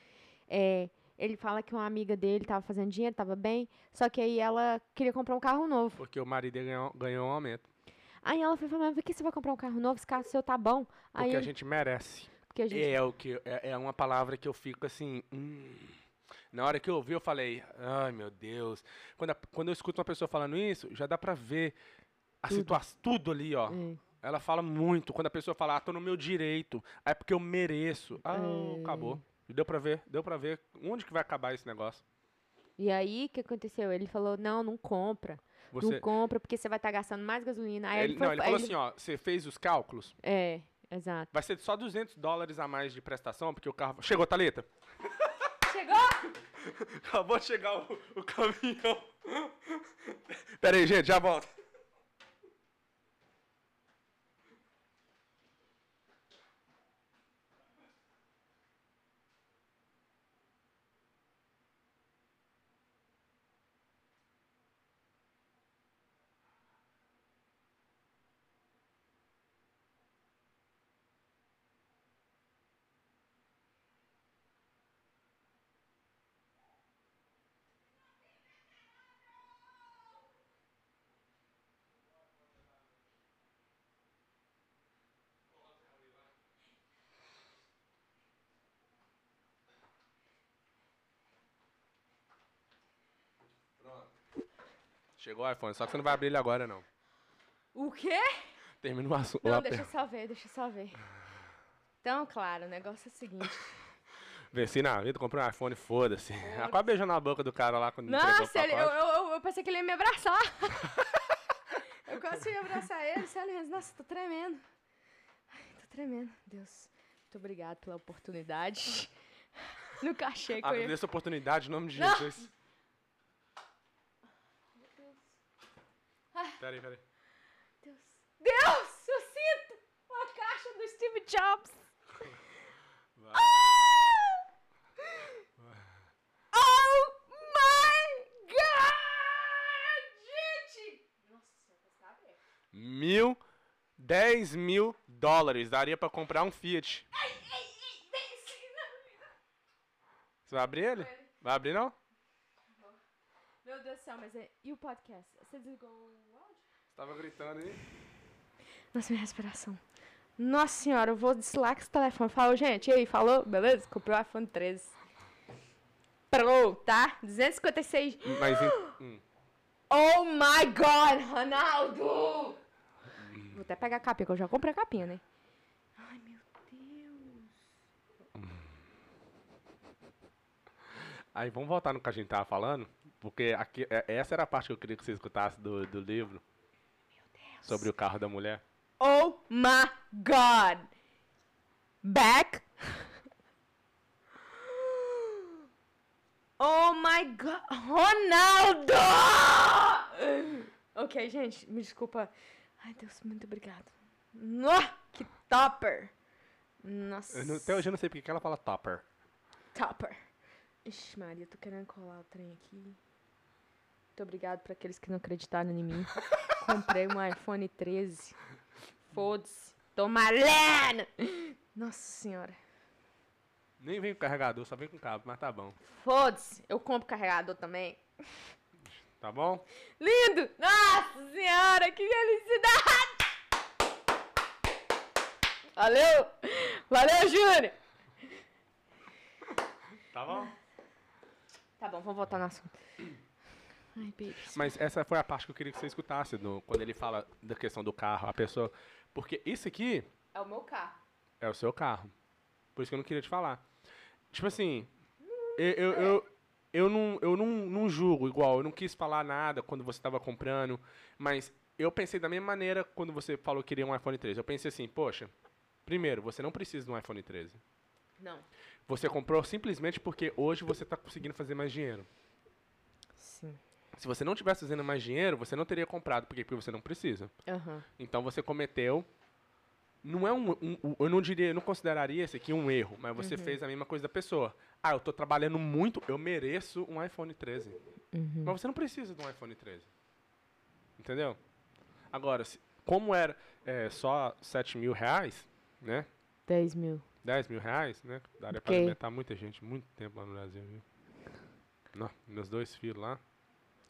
É, ele fala que uma amiga dele tava fazendo dinheiro, tava bem, só que aí ela queria comprar um carro novo. Porque o marido ganhou, ganhou um aumento. Aí ela foi falar, mas por que você vai comprar um carro novo? Esse carro seu tá bom. Aí Porque a ele- gente merece. a gente É o que é, é uma palavra que eu fico assim. hum. Na hora que eu ouvi, eu falei, ai meu Deus. Quando, a- quando eu escuto uma pessoa falando isso, já dá pra ver a Tudo. situação, tudo ali, ó. É. Ela fala muito. Quando a pessoa fala, ah, tô no meu direito, é porque eu mereço. Ah, É. acabou. Deu pra ver, deu pra ver onde que vai acabar esse negócio. E aí, o que aconteceu? Ele falou, não, não compra. Não Você, compra, porque você vai estar gastando mais gasolina. Aí ele, ele foi, não, ele falou assim, ó, você fez os cálculos, É, exato. vai ser só 200 dólares a mais de prestação, porque o carro... Chegou, Thalita? Acabou de chegar o, o caminhão. Pera aí, gente, já volto. Chegou o iPhone, só que você não vai abrir ele agora, não. O quê? Termina o assunto. Não, deixa eu só ver, deixa eu só ver. Então, claro, o negócio é o seguinte. Venci na vida, comprei um iPhone, foda-se. Ela quase beijou na boca do cara lá quando Nossa, ele- eu, eu, eu- pensei que ele ia me abraçar. eu quase ia abraçar ele, sério. Nossa, tô tremendo. Ai, tô tremendo. Deus, muito obrigado pela oportunidade. Nunca achei que eu ia... Agradeço a oportunidade, em nome de Não. Jesus. Peraí, peraí. Deus. Deus, eu sinto uma caixa do Steve Jobs. Vai. Ah! Oh my God! Gente! Nossa, você tá aberto. Mil, dez mil dólares. Daria pra comprar um Fiat. Ai, ai, ai, vem sim, não. Você vai abrir ele? Vai abrir, não? Meu Deus do céu, mas é... E o podcast? Você desligou tava gritando aí? Nossa, minha respiração. Nossa senhora, eu vou deslar esse telefone. Falou, gente, e aí, falou? Beleza? Comprei o iPhone 13. Pro, tá? 256. Mas. Em... Hum. Oh my god, Ronaldo! Vou até pegar a capinha, que eu já comprei a capinha, né? Ai, meu Deus. Aí, vamos voltar no que a gente tava falando? Porque aqui, é, essa era a parte que eu queria que você escutasse do, do livro. Sobre o carro da mulher. Oh my god! Back? Oh my god! Ronaldo! Ok, gente, me desculpa. Ai, Deus, muito obrigado. Nó, que topper! Nossa. Eu não- até hoje eu não sei porque que ela fala topper. Topper. Ixi, Maria, tô querendo colar o trem aqui. Muito obrigado pra aqueles que não acreditaram em mim. Comprei um iPhone 13. Foda-se. Tô malhando! Nossa senhora. Nem vem com carregador, só vem com cabo, mas tá bom. Foda-se. Eu compro carregador também. Tá bom? Lindo! Nossa senhora, que felicidade! Valeu! Valeu, Júnior! Tá bom. Tá bom, vamos voltar no assunto. Ai. Mas essa foi a parte que eu queria que você escutasse, do, quando ele fala da questão do carro, a pessoa. Porque isso aqui É o meu carro. é o seu carro. Por isso que eu não queria te falar. Tipo assim, eu, eu, eu, eu não, eu não, não julgo igual, eu não quis falar nada quando você estava comprando, mas eu pensei da mesma maneira quando você falou que queria um iPhone 13. Eu pensei assim, poxa, primeiro, você não precisa de um iPhone 13. Não. Você comprou simplesmente porque hoje você está conseguindo fazer mais dinheiro. Sim. Se você não tivesse fazendo mais dinheiro, você não teria comprado. Por quê? Porque você não precisa. Aham. Então você cometeu. Não é um, um- um- Eu não diria, eu não consideraria esse aqui um erro, mas você fez a mesma coisa da pessoa. Ah, eu tô trabalhando muito, eu mereço um iPhone 13. Uhum. Mas você não precisa de um iPhone 13. Entendeu? Agora, se- como era é, só 7 mil reais, né? 10 mil. 10 mil reais, né? Daria pra Ok. alimentar muita gente, muito tempo lá no Brasil, viu? Não, meus dois filhos lá.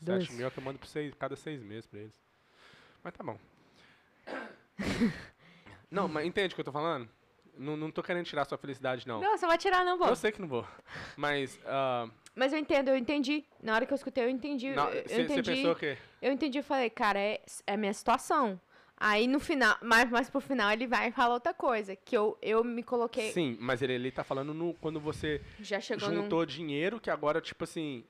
Dois. 7 mil é que eu mando por seis, cada seis meses pra eles. Mas tá bom. não, mas entende o que eu tô falando? Não, não tô querendo tirar sua felicidade, não. Não, você vai tirar, não, vou. Eu sei que não vou. Mas, ah, Mas eu entendo, eu entendi. Na hora que eu escutei, eu entendi. você entendi. pensou o quê? Eu entendi e falei, cara, é, é a minha situação. Aí no final, mas, mas pro final ele vai e fala outra coisa. Que eu, eu me coloquei. Sim, mas ele, ele tá falando no, quando você Já chegou num. juntou dinheiro, que agora, tipo assim,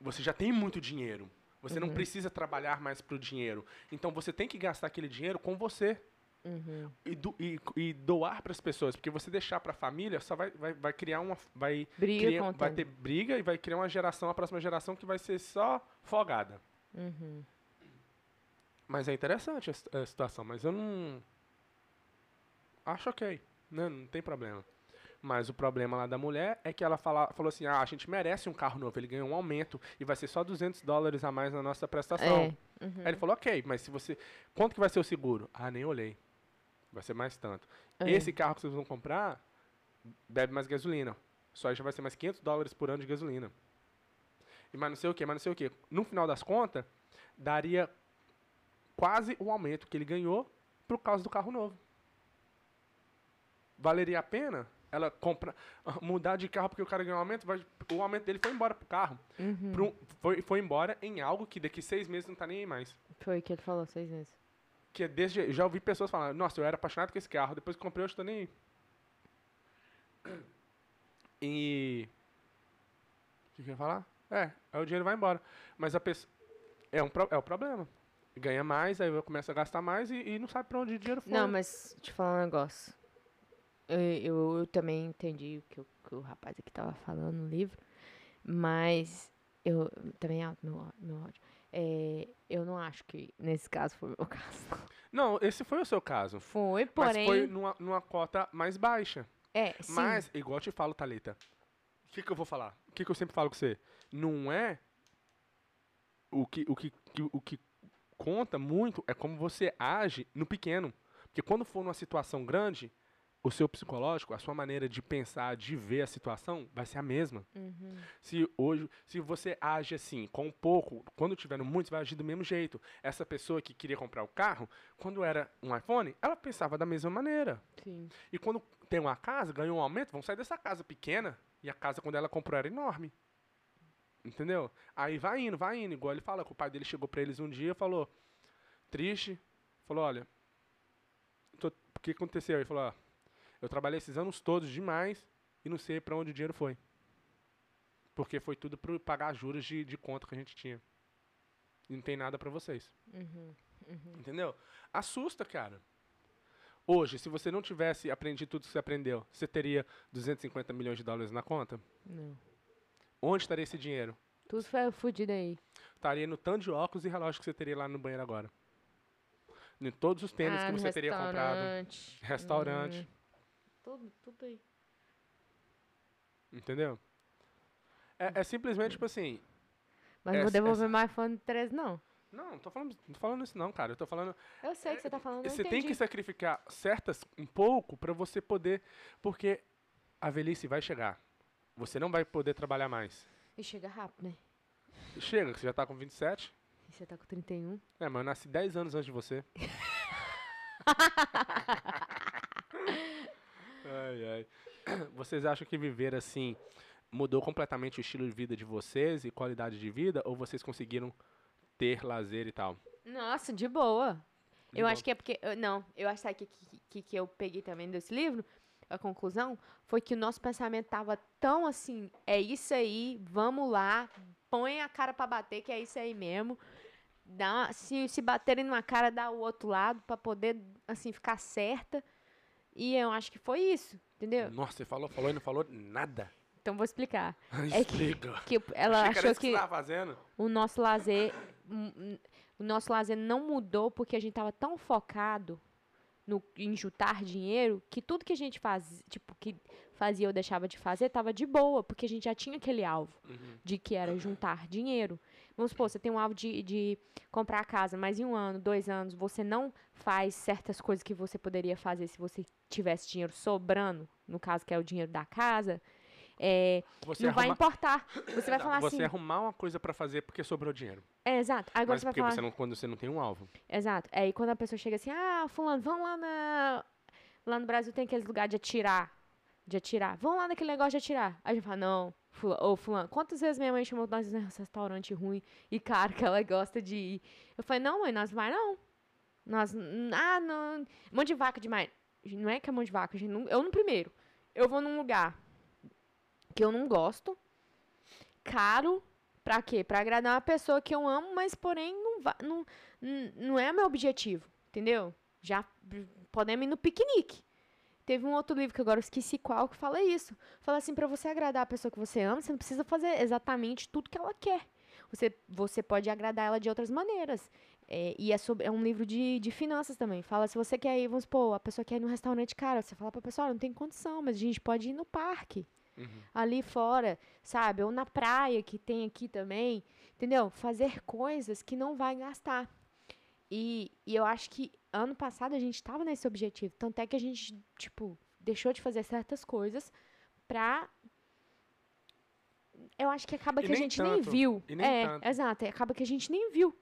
você já tem muito dinheiro. Você Uhum. não precisa trabalhar mais pro dinheiro. Então você tem que gastar aquele dinheiro com você. Uhum. E, do- e- e doar para as pessoas, porque você deixar para a família só vai, vai, vai criar uma vai Briga criar- o vai ter briga e vai criar uma geração, a próxima geração que vai ser só folgada. Uhum. Mas é interessante a, a situação, mas eu não acho ok, né? Não tem problema. Mas o problema lá da mulher é que ela fala, falou assim: "Ah, a gente merece um carro novo, ele ganhou um aumento e vai ser só 200 dólares a mais na nossa prestação". É. Uhum. Aí ele falou: "OK, mas se você quanto que vai ser o seguro?" Ah, nem olhei. Vai ser mais tanto. É. Esse carro que vocês vão comprar bebe mais gasolina. Só aí já vai ser mais 500 dólares por ano de gasolina. E mais não sei o que, mais não sei o que. No final das contas, daria quase o aumento que ele ganhou por causa do carro novo. Valeria a pena ela comprar, mudar de carro porque o cara ganhou um aumento? Vai- o aumento dele foi embora pro carro. Uhum. Pro- foi, foi embora em algo que daqui seis meses não tá nem aí mais. Foi o que ele falou, seis meses. Que é desde, já ouvi pessoas falando, nossa, eu era apaixonado com esse carro, depois que comprei, eu estou nem aí. E. O que, que eu ia falar? É, aí o dinheiro vai embora. Mas a pessoa. É, um, é o problema. Ganha mais, aí começa a gastar mais e, e não sabe pra onde o dinheiro foi. Não, mas te falar um negócio. Eu, eu, eu também entendi o que, o que o rapaz aqui tava falando no livro, mas eu também é alto meu, meu ódio. É, eu não acho que nesse caso foi o meu caso. Não, esse foi o seu caso. Foi, Mas porém. foi numa, numa cota mais baixa. É, sim. Mas, igual eu te falo, Thalita, o que, que eu vou falar? O que, que eu sempre falo com você? Não é. O que, o, que- o que conta muito é como você age no pequeno. Porque quando for numa situação grande, o seu psicológico, a sua maneira de pensar, de ver a situação, vai ser a mesma. Uhum. Se hoje, se você age assim, com pouco, quando tiver no muito, você vai agir do mesmo jeito. Essa pessoa que queria comprar o carro, quando era um iPhone, ela pensava da mesma maneira. Sim. E quando tem uma casa, ganhou um aumento, vão sair dessa casa pequena e a casa quando ela comprou era enorme. Entendeu? Aí vai indo, vai indo. Igual ele fala que o pai dele chegou pra eles um dia e falou, triste, falou, olha, o que aconteceu? Ele falou, ó, eu trabalhei esses anos todos demais e não sei pra onde o dinheiro foi. Porque foi tudo para pagar juros de, de conta que a gente tinha. E não tem nada para vocês. Uhum. Uhum. Entendeu? Assusta, cara. Hoje, se você não tivesse aprendido tudo que você aprendeu, você teria 250 milhões de dólares na conta? Não. Onde estaria esse dinheiro? Tudo foi fudido aí. Estaria no tanto de óculos e relógio que você teria lá no banheiro agora. Em todos os tênis ah, que você teria comprado. restaurante. Restaurante. Hum. Tudo, tudo aí. Entendeu? É, é simplesmente tipo assim. Mas não Essa- vou devolver meu iPhone 13, não. Não, não tô falando, não tô falando isso não, cara. Eu tô falando. Eu sei que você tá falando, eu Você tem que sacrificar certas um pouco pra você poder. Porque a velhice vai chegar. Você não vai poder trabalhar mais. E chega rápido, né? Chega, você já tá com 27. E você tá com 31. É, mas eu nasci 10 anos antes de você. ai, ai. Vocês acham que viver assim mudou completamente o estilo de vida de vocês e qualidade de vida? Ou vocês conseguiram ter lazer e tal? Nossa, de boa. De eu boa. acho que é porque. Não, eu acho que, que, que, eu peguei também desse livro, a conclusão, foi que o nosso pensamento tava tão assim, é isso aí, vamos lá, põe a cara pra bater, que é isso aí mesmo. Dá, se, se baterem numa cara, dá o outro lado pra poder, assim, ficar certa. E eu acho que foi isso, entendeu? Nossa, você falou, falou e não falou nada. Então vou explicar. É que- Explica. Que ela Achei achou que que o nosso lazer hum, hum, o nosso lazer não mudou porque a gente tava tão focado no, em juntar dinheiro que tudo que a gente faz, tipo, que fazia ou deixava de fazer tava de boa, porque a gente já tinha aquele alvo Uhum. de que era juntar dinheiro. Vamos supor, você tem um alvo de, de comprar a casa, mas em um ano, dois anos, você não faz certas coisas que você poderia fazer se você tivesse dinheiro sobrando, no caso que é o dinheiro da casa, é, Você não vai arruma- importar. Você vai falar você assim, arrumar uma coisa pra fazer porque sobrou dinheiro. é, exato. Agora Mas você vai porque falar, você não, quando você não tem um alvo. Exato. Aí quando a pessoa chega assim, ah, fulano, vamos lá na. Lá no Brasil tem aqueles lugares de atirar. De atirar. Vamos lá naquele negócio de atirar. Aí a gente fala, não, ô fulano, quantas vezes minha mãe chamou nós nesse restaurante ruim e caro que ela gosta de ir? Eu falei, não, mãe, nós vai não. Nós. Ah, não. Mão de vaca demais. Não é que é mão de vaca, gente não, eu no primeiro. Eu vou num lugar que eu não gosto. Caro. Pra quê? Pra agradar uma pessoa que eu amo, mas porém não, va não, não é meu objetivo, entendeu? Já podemos ir no piquenique. Teve um outro livro que agora eu esqueci qual que fala isso. Fala assim, pra você agradar a pessoa que você ama, você não precisa fazer exatamente tudo que ela quer. Você, você pode agradar ela de outras maneiras. É, e é, sobre, é um livro de, de finanças também. Fala, se você quer ir, vamos supor, a pessoa quer ir num restaurante cara, você fala pra pessoa, não tem condição, mas a gente pode ir no parque Uhum. ali fora, sabe? Ou na praia que tem aqui também, entendeu? Fazer coisas que não vai gastar. E, e eu acho que ano passado a gente tava nesse objetivo. Tanto é que a gente, tipo, deixou de fazer certas coisas pra. Eu acho que acaba E que a nem gente nem tanto. viu. E nem é, tanto. exato. é, Acaba que a gente nem viu.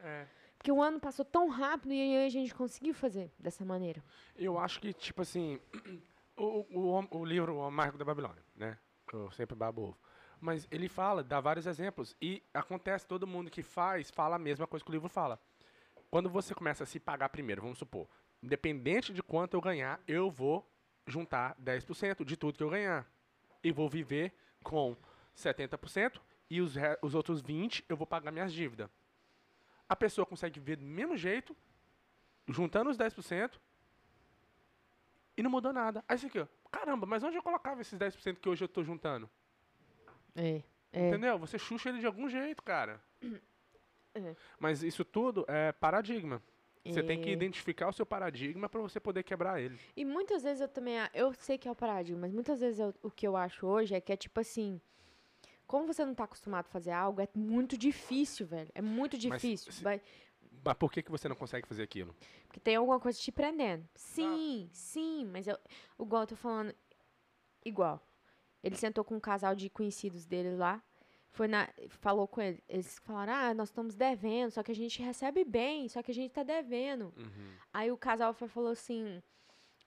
É. Porque o ano passou tão rápido e aí a gente conseguiu fazer dessa maneira. Eu acho que, tipo assim, o, o, o livro O Amargo da Babilônia, né? Que eu sempre babo ovo. Mas ele fala, dá vários exemplos. E acontece, todo mundo que faz, fala a mesma coisa que o livro fala. Quando você começa a se pagar primeiro, vamos supor, independente de quanto eu ganhar, eu vou juntar 10% de tudo que eu ganhar. E vou viver com 70% e os, os outros 20% eu vou pagar minhas dívidas. A pessoa consegue viver do mesmo jeito, juntando os 10%, e não mudou nada. Aí você aqui, ó, caramba, mas onde eu colocava esses 10% que hoje eu tô juntando? É. É. Entendeu? Você xuxa ele de algum jeito, cara. É. Mas isso tudo é paradigma. Você tem que identificar o seu paradigma pra você poder quebrar ele. E muitas vezes eu também. a- Eu sei que é o paradigma, mas muitas vezes eu- o que eu acho hoje é que é tipo assim. Como você não tá acostumado a fazer algo, é muito difícil, velho. É muito Mas difícil. se- Vai- Mas por que, que você não consegue fazer aquilo? porque tem alguma coisa te prendendo. Sim, sim, mas eu, igual eu tô falando. Igual. Ele sentou com um casal de conhecidos deles lá. Foi na, falou com eles. Eles falaram: Ah, nós estamos devendo, só que a gente recebe bem, só que a gente tá devendo. Uhum. Aí o casal foi, falou assim.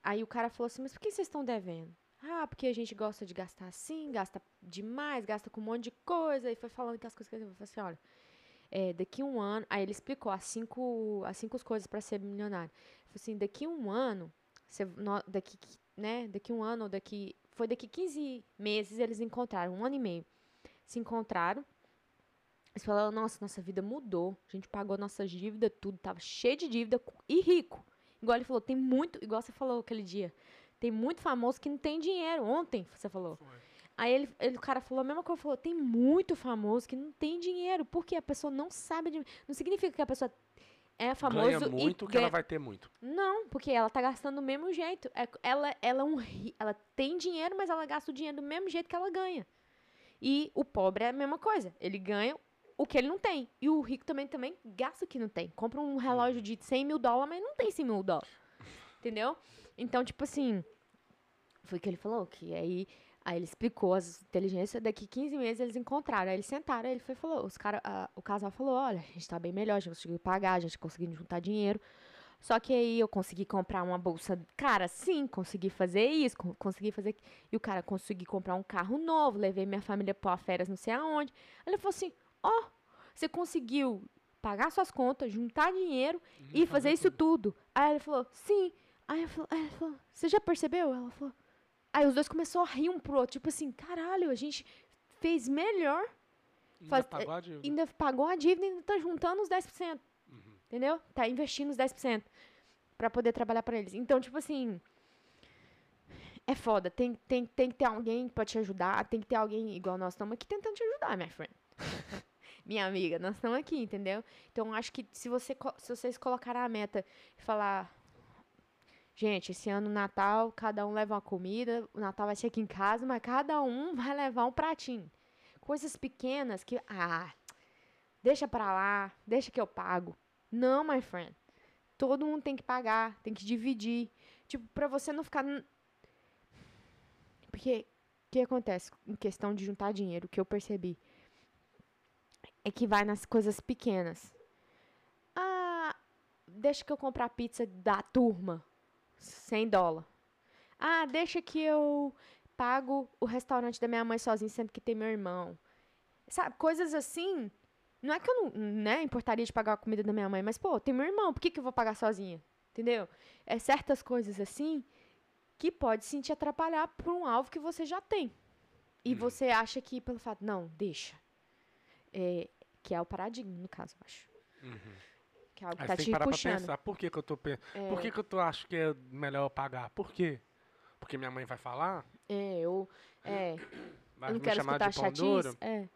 Aí o cara falou assim: Mas por que vocês estão devendo? Ah, porque a gente gosta de gastar assim, gasta demais, gasta com um monte de coisa. E foi falando que as coisas que ele falou assim: Olha, é, daqui um ano. Aí ele explicou as cinco, as cinco coisas para ser milionário. Ele falou assim: daqui um ano, você, nó- daqui, qui- né, daqui um ano ou daqui. Foi daqui 15 meses eles encontraram, um ano e meio. Se encontraram. Eles falaram, nossa, nossa vida mudou. A gente pagou nossas dívidas, tudo. Tava cheio de dívida e rico. Igual ele falou, tem muito, igual você falou aquele dia. Tem muito famoso que não tem dinheiro. Ontem, você falou. Foi. Aí ele, ele- o cara falou a mesma coisa, falou, tem muito famoso que não tem dinheiro, porque a pessoa não sabe, de, não significa que a pessoa é famoso Ganha muito e que ela vai ter muito. não, porque ela tá gastando do mesmo jeito. É- ela, ela, é um, ela tem dinheiro, mas ela gasta o dinheiro do mesmo jeito que ela ganha. E o pobre é a mesma coisa. Ele ganha o que ele não tem. E o rico também, também gasta o que não tem. Compra um relógio de 100 mil dólares, mas não tem 100 mil dólares. Entendeu? Então, tipo assim, foi o que ele falou, que aí... Aí ele explicou as inteligências, daqui 15 meses eles encontraram. Aí eles sentaram, aí ele foi, falou, os cara, o casal falou, olha, a gente tá bem melhor, a gente conseguiu pagar, a gente conseguiu juntar dinheiro. Só que aí eu consegui comprar uma bolsa. Cara, sim, consegui fazer isso, con- consegui fazer. E o cara consegui comprar um carro novo, levei minha família pra férias não sei aonde. Aí ele falou assim: ó, você conseguiu pagar suas contas, juntar dinheiro e fazer isso tudo. Aí ele falou: sim. Aí, eu falou, aí ele falou: você já percebeu? Ela falou. Aí os dois começaram a rir um pro outro, tipo assim: caralho, a gente fez melhor, Ainda Faz- pagou a dívida. ainda pagou a dívida e ainda tá juntando os 10%. Entendeu? Tá investindo os 10% pra poder trabalhar pra eles. Então, tipo assim. É foda. Tem, tem, tem que ter alguém pra te ajudar. Tem que ter alguém igual nós estamos aqui tentando te ajudar, minha friend. Minha amiga, nós estamos aqui, entendeu? Então, acho que se, você, se vocês colocarem a meta e falar. Gente, esse ano Natal, cada um leva uma comida. O Natal vai ser aqui em casa, mas cada um vai levar um pratinho. Coisas pequenas que. Ah, deixa pra lá, deixa que eu pago. Não, my friend. Todo mundo tem que pagar, tem que dividir. Tipo, pra você não ficar. Porque o que acontece em questão de juntar dinheiro, o que eu percebi é que vai nas coisas pequenas. Ah, deixa que eu comprar pizza da turma, 100 dólares. Ah, deixa que eu pago o restaurante da minha mãe sozinho sempre que tem meu irmão. Sabe, coisas assim. Não é que eu não né, importaria de pagar a comida da minha mãe, mas, pô, tem meu irmão, por que, que eu vou pagar sozinha? Entendeu? É certas coisas assim que pode sim te atrapalhar por um alvo que você já tem. E Hum. você acha que, pelo fato, não, deixa. É, que é o paradigma, no caso, eu acho. Uhum. Que é algo que Aí tá te que parar pra puxando. pensar, por que que eu tô pensando? É, Por que que eu tô, acho que é melhor eu pagar? Por quê? Porque minha mãe vai falar? é, eu. É, Vai eu não me quero chamar escutar de pão duro? chatice. É.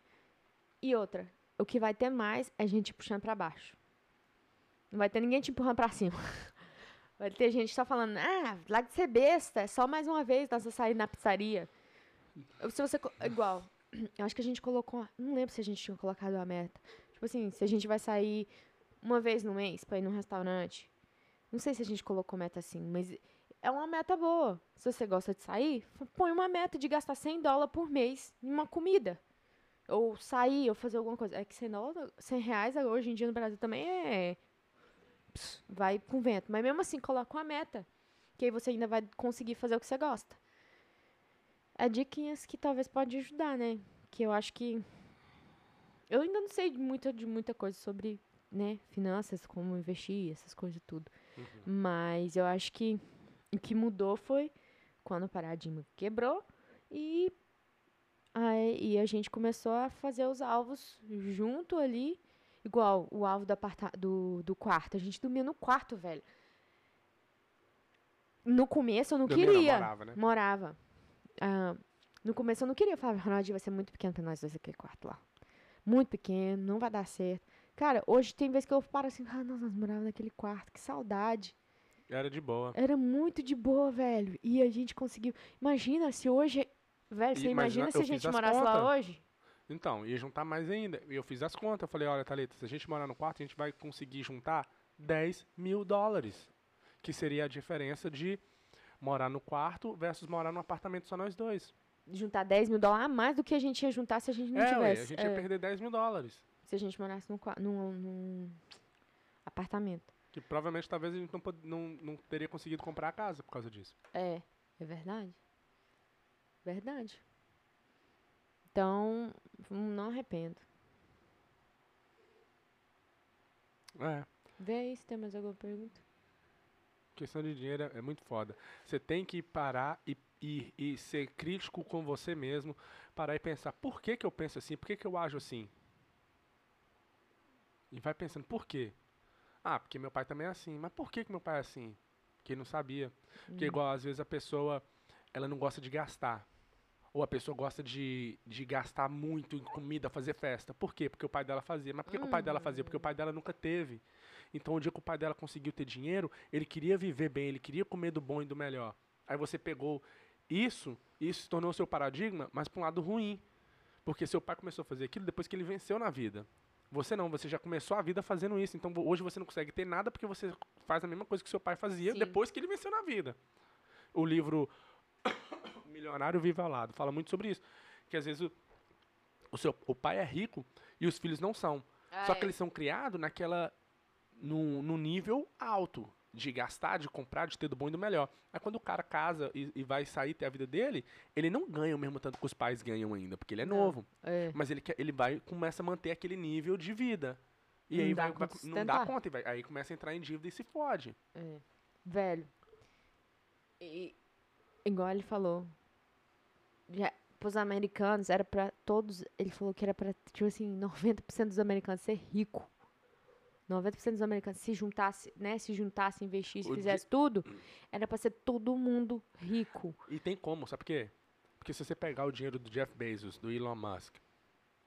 E outra, o que vai ter mais é gente puxando pra baixo. Não vai ter ninguém te empurrando pra cima. Vai ter gente só falando, ah, larga de ser besta, é só mais uma vez nós sair na pizzaria. Se você. Igual, eu acho que a gente colocou. Não lembro se a gente tinha colocado a meta. Tipo assim, se a gente vai sair uma vez no mês pra ir num restaurante. Não sei se a gente colocou meta assim, mas é uma meta boa. Se você gosta de sair, põe uma meta de gastar 100 dólares por mês em uma comida. Ou sair, ou fazer alguma coisa. É que 100, dólares, 100 reais hoje em dia no Brasil também é. Pss, vai com vento. Mas mesmo assim, coloca uma meta. Que aí você ainda vai conseguir fazer o que você gosta. É diquinhas que talvez pode ajudar, né? Que eu acho que. Eu ainda não sei muito de muita coisa sobre, né, finanças, como investir, essas coisas tudo. Uhum. Mas eu acho que o que mudou foi quando o paradigma quebrou e, aí, e a gente começou a fazer os alvos junto ali. Igual o alvo do, do, do quarto. A gente dormia no quarto, velho. No começo eu não Dormia, não, queria. morava, né? Morava. Ah, no começo eu não queria. Eu falava, Ronaldinho, vai ser muito pequeno pra nós dois aquele quarto lá. Muito pequeno, não vai dar certo. Cara, hoje tem vezes que eu paro assim, ah, nós morávamos naquele quarto, que saudade. Era de boa. Era muito de boa, velho. E a gente conseguiu. Imagina se hoje. Velho, você imagina, imagina se a gente morasse lá hoje? Então, ia juntar mais ainda. E eu fiz as contas. Eu falei, olha, Thalita, se a gente morar no quarto, a gente vai conseguir juntar 10 mil dólares. Que seria a diferença de morar no quarto versus morar num apartamento só nós dois. Juntar 10 mil dólares a mais do que a gente ia juntar se a gente não é, ué, tivesse. a gente É, ia perder 10 mil dólares. se a gente morasse num, num, num apartamento. Que provavelmente talvez a gente não, não, não teria conseguido comprar a casa por causa disso. É, é verdade. Verdade. Então, hum, não arrependo. É. Vê aí se tem mais alguma pergunta. Questão de dinheiro é é muito foda. Você tem que parar e e, e ser crítico com você mesmo, parar e pensar, por que, que eu penso assim? Por que, que eu ajo assim? E vai pensando, por quê? Ah, porque meu pai também é assim. Mas por que, que meu pai é assim? Porque ele não sabia. Porque igual, às vezes, a pessoa, ela não gosta de gastar. Ou a pessoa gosta de, de gastar muito em comida, fazer festa. Por quê? Porque o pai dela fazia. Mas por que, que o pai dela fazia? Porque o pai dela nunca teve. Então, o dia que o pai dela conseguiu ter dinheiro, ele queria viver bem, ele queria comer do bom e do melhor. Aí você pegou isso, isso se tornou seu paradigma, mas para um lado ruim. Porque seu pai começou a fazer aquilo depois que ele venceu na vida. Você não, você já começou a vida fazendo isso. Então hoje você não consegue ter nada porque você faz a mesma coisa que seu pai fazia Sim. depois que ele venceu na vida. O livro Milionário Vive ao Lado fala muito sobre isso. Que às vezes o, o, seu, o pai é rico e os filhos não são. Ah, Só é. que eles são criados naquela. no, no nível alto. De gastar, de comprar, de ter do bom e do melhor. Aí quando o cara casa e, e vai sair ter a vida dele, ele não ganha o mesmo tanto que os pais ganham ainda, porque ele é Não. novo. É. Mas ele, ele vai começa a manter aquele nível de vida. E Não aí vai, vai- não dá conta. E vai- aí começa a entrar em dívida e se fode. É. Velho. E, igual ele falou. Já, pros americanos, era pra todos. Ele falou que era pra, tipo assim, 90% dos americanos ser rico. 90% dos americanos se juntasse, né? Se juntasse, investisse, O fizesse tudo, era pra ser todo mundo rico. E tem como, sabe por quê? Porque se você pegar o dinheiro do Jeff Bezos, do Elon Musk,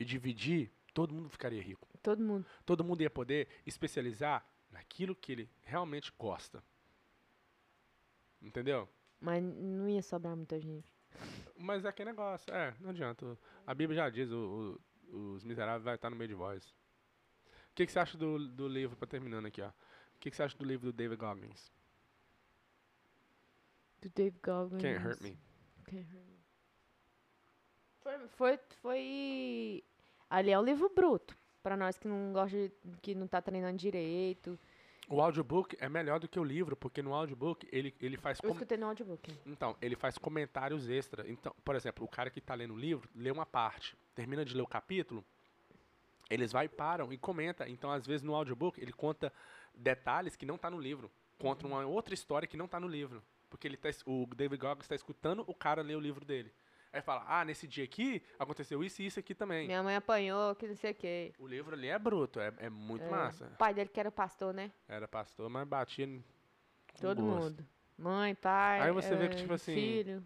e dividir, todo mundo ficaria rico. Todo mundo. Todo mundo ia poder especializar naquilo que ele realmente gosta. Entendeu? Mas não ia sobrar muita gente. Mas é aquele negócio, é, não adianta. A Bíblia já diz, o, o- os miseráveis vai estar no meio de vós. O que, que você acha do, do livro, pra terminando aqui, ó? O que, que você acha do livro do David Goggins? Do Dave Goggins. Can't Hurt Me. Can't Hurt Me. Foi, foi, foi... Ali é um livro bruto. Pra nós que não gosta de, que não tá treinando direito. O audiobook é melhor do que o livro, porque no audiobook ele, ele faz Eu com- escutei no audiobook. Então, ele faz comentários extra. Então, por exemplo, o cara que tá lendo o livro, lê uma parte, termina de ler o capítulo, eles vai param e comenta. Então, às vezes no audiobook ele conta detalhes que não tá no livro, conta uma outra história que não tá no livro, porque ele tá, o David Goggins está escutando o cara ler o livro dele. Aí fala: "Ah, nesse dia aqui aconteceu isso e isso aqui também". Minha mãe apanhou, que não sei o quê. O livro ali é bruto, é, é muito É. massa. O pai dele que era pastor, né? Era pastor, mas batia Todo gosto. mundo. Mãe, pai, Aí você vê que, eh, tipo assim, filho.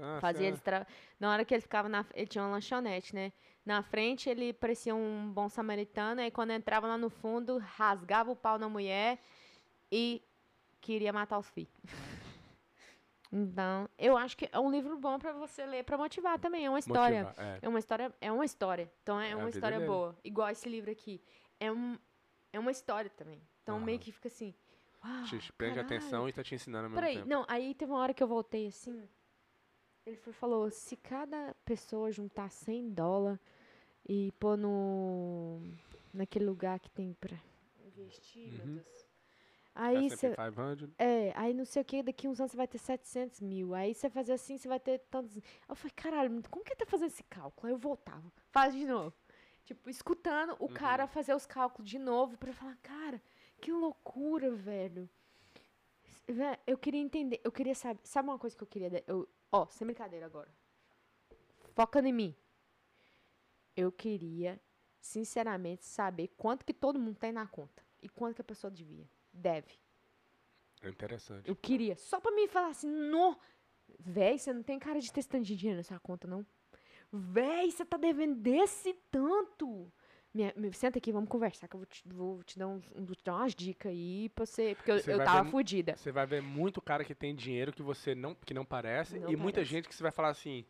Ah, Fazia eles tra... Na hora que ele ficava na... Ele tinha uma lanchonete, né? Na frente ele parecia um bom samaritano, aí quando entrava lá no fundo, rasgava o pau na mulher e queria matar os filhos. então, eu acho que é um livro bom pra você ler, pra motivar também. É uma história. motivar, é. É uma história, é uma história. Então é, É uma história dele. boa. Igual esse livro aqui. É, um, é uma história também. Então Aham. meio que fica assim. Uau, Te, prende caralho. atenção e tá te ensinando ao mesmo Peraí, tempo. não, aí teve uma hora que eu voltei assim. Ele foi, falou: se cada pessoa juntar 100 dólares e pôr no. naquele lugar que tem pra investir, meu Uhum. Deus. Aí você. 500. É, aí não sei o que, daqui uns anos você vai ter 700 mil. Aí você fazer assim, você vai ter tantos. Eu falei, caralho, como que tá fazendo esse cálculo? Aí eu voltava, faz de novo. Tipo, escutando o cara fazer os cálculos de novo pra falar, cara, que loucura, velho. Eu queria entender, eu queria saber. Sabe uma coisa que eu queria. Eu, ó, sem brincadeira agora. Focando em mim. Eu queria, sinceramente, saber quanto que todo mundo tem na conta. E quanto que a pessoa devia. Deve. É interessante. Eu queria. Só pra mim falar assim, no. Véi, você não tem cara de tanto de dinheiro nessa conta, não. Véi, você tá devendo desse tanto. Minha, me- senta aqui, vamos conversar, que eu vou te, vou te, dar, uns, vou te dar umas dicas aí pra você. Porque eu, eu tava ver- fodida. Você vai ver muito cara que tem dinheiro que você não, que não parece. Não e muita parece. gente que você vai falar assim.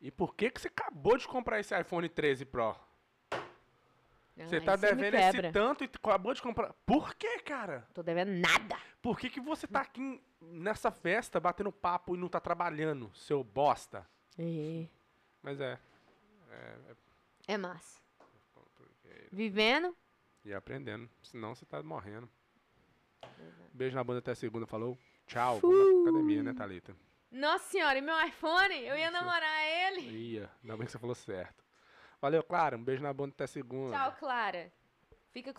E por que, que você acabou de comprar esse iPhone 13 Pro? Você tá devendo esse tanto e acabou de comprar. Por que, cara? Tô devendo nada. Por que, que você tá aqui nessa festa batendo papo e não tá trabalhando, seu bosta? É, Mas é. é massa. Vivendo. E aprendendo. Senão você tá morrendo. Beijo na bunda até segunda. Falou. Tchau. Vamos academia, né, Thalita? Nossa senhora, e meu iPhone? Eu ia Isso. namorar ele. Ia. Ainda bem que você falou certo. Valeu, Clara. Um beijo na bunda até segunda. Tchau, Clara. Fica com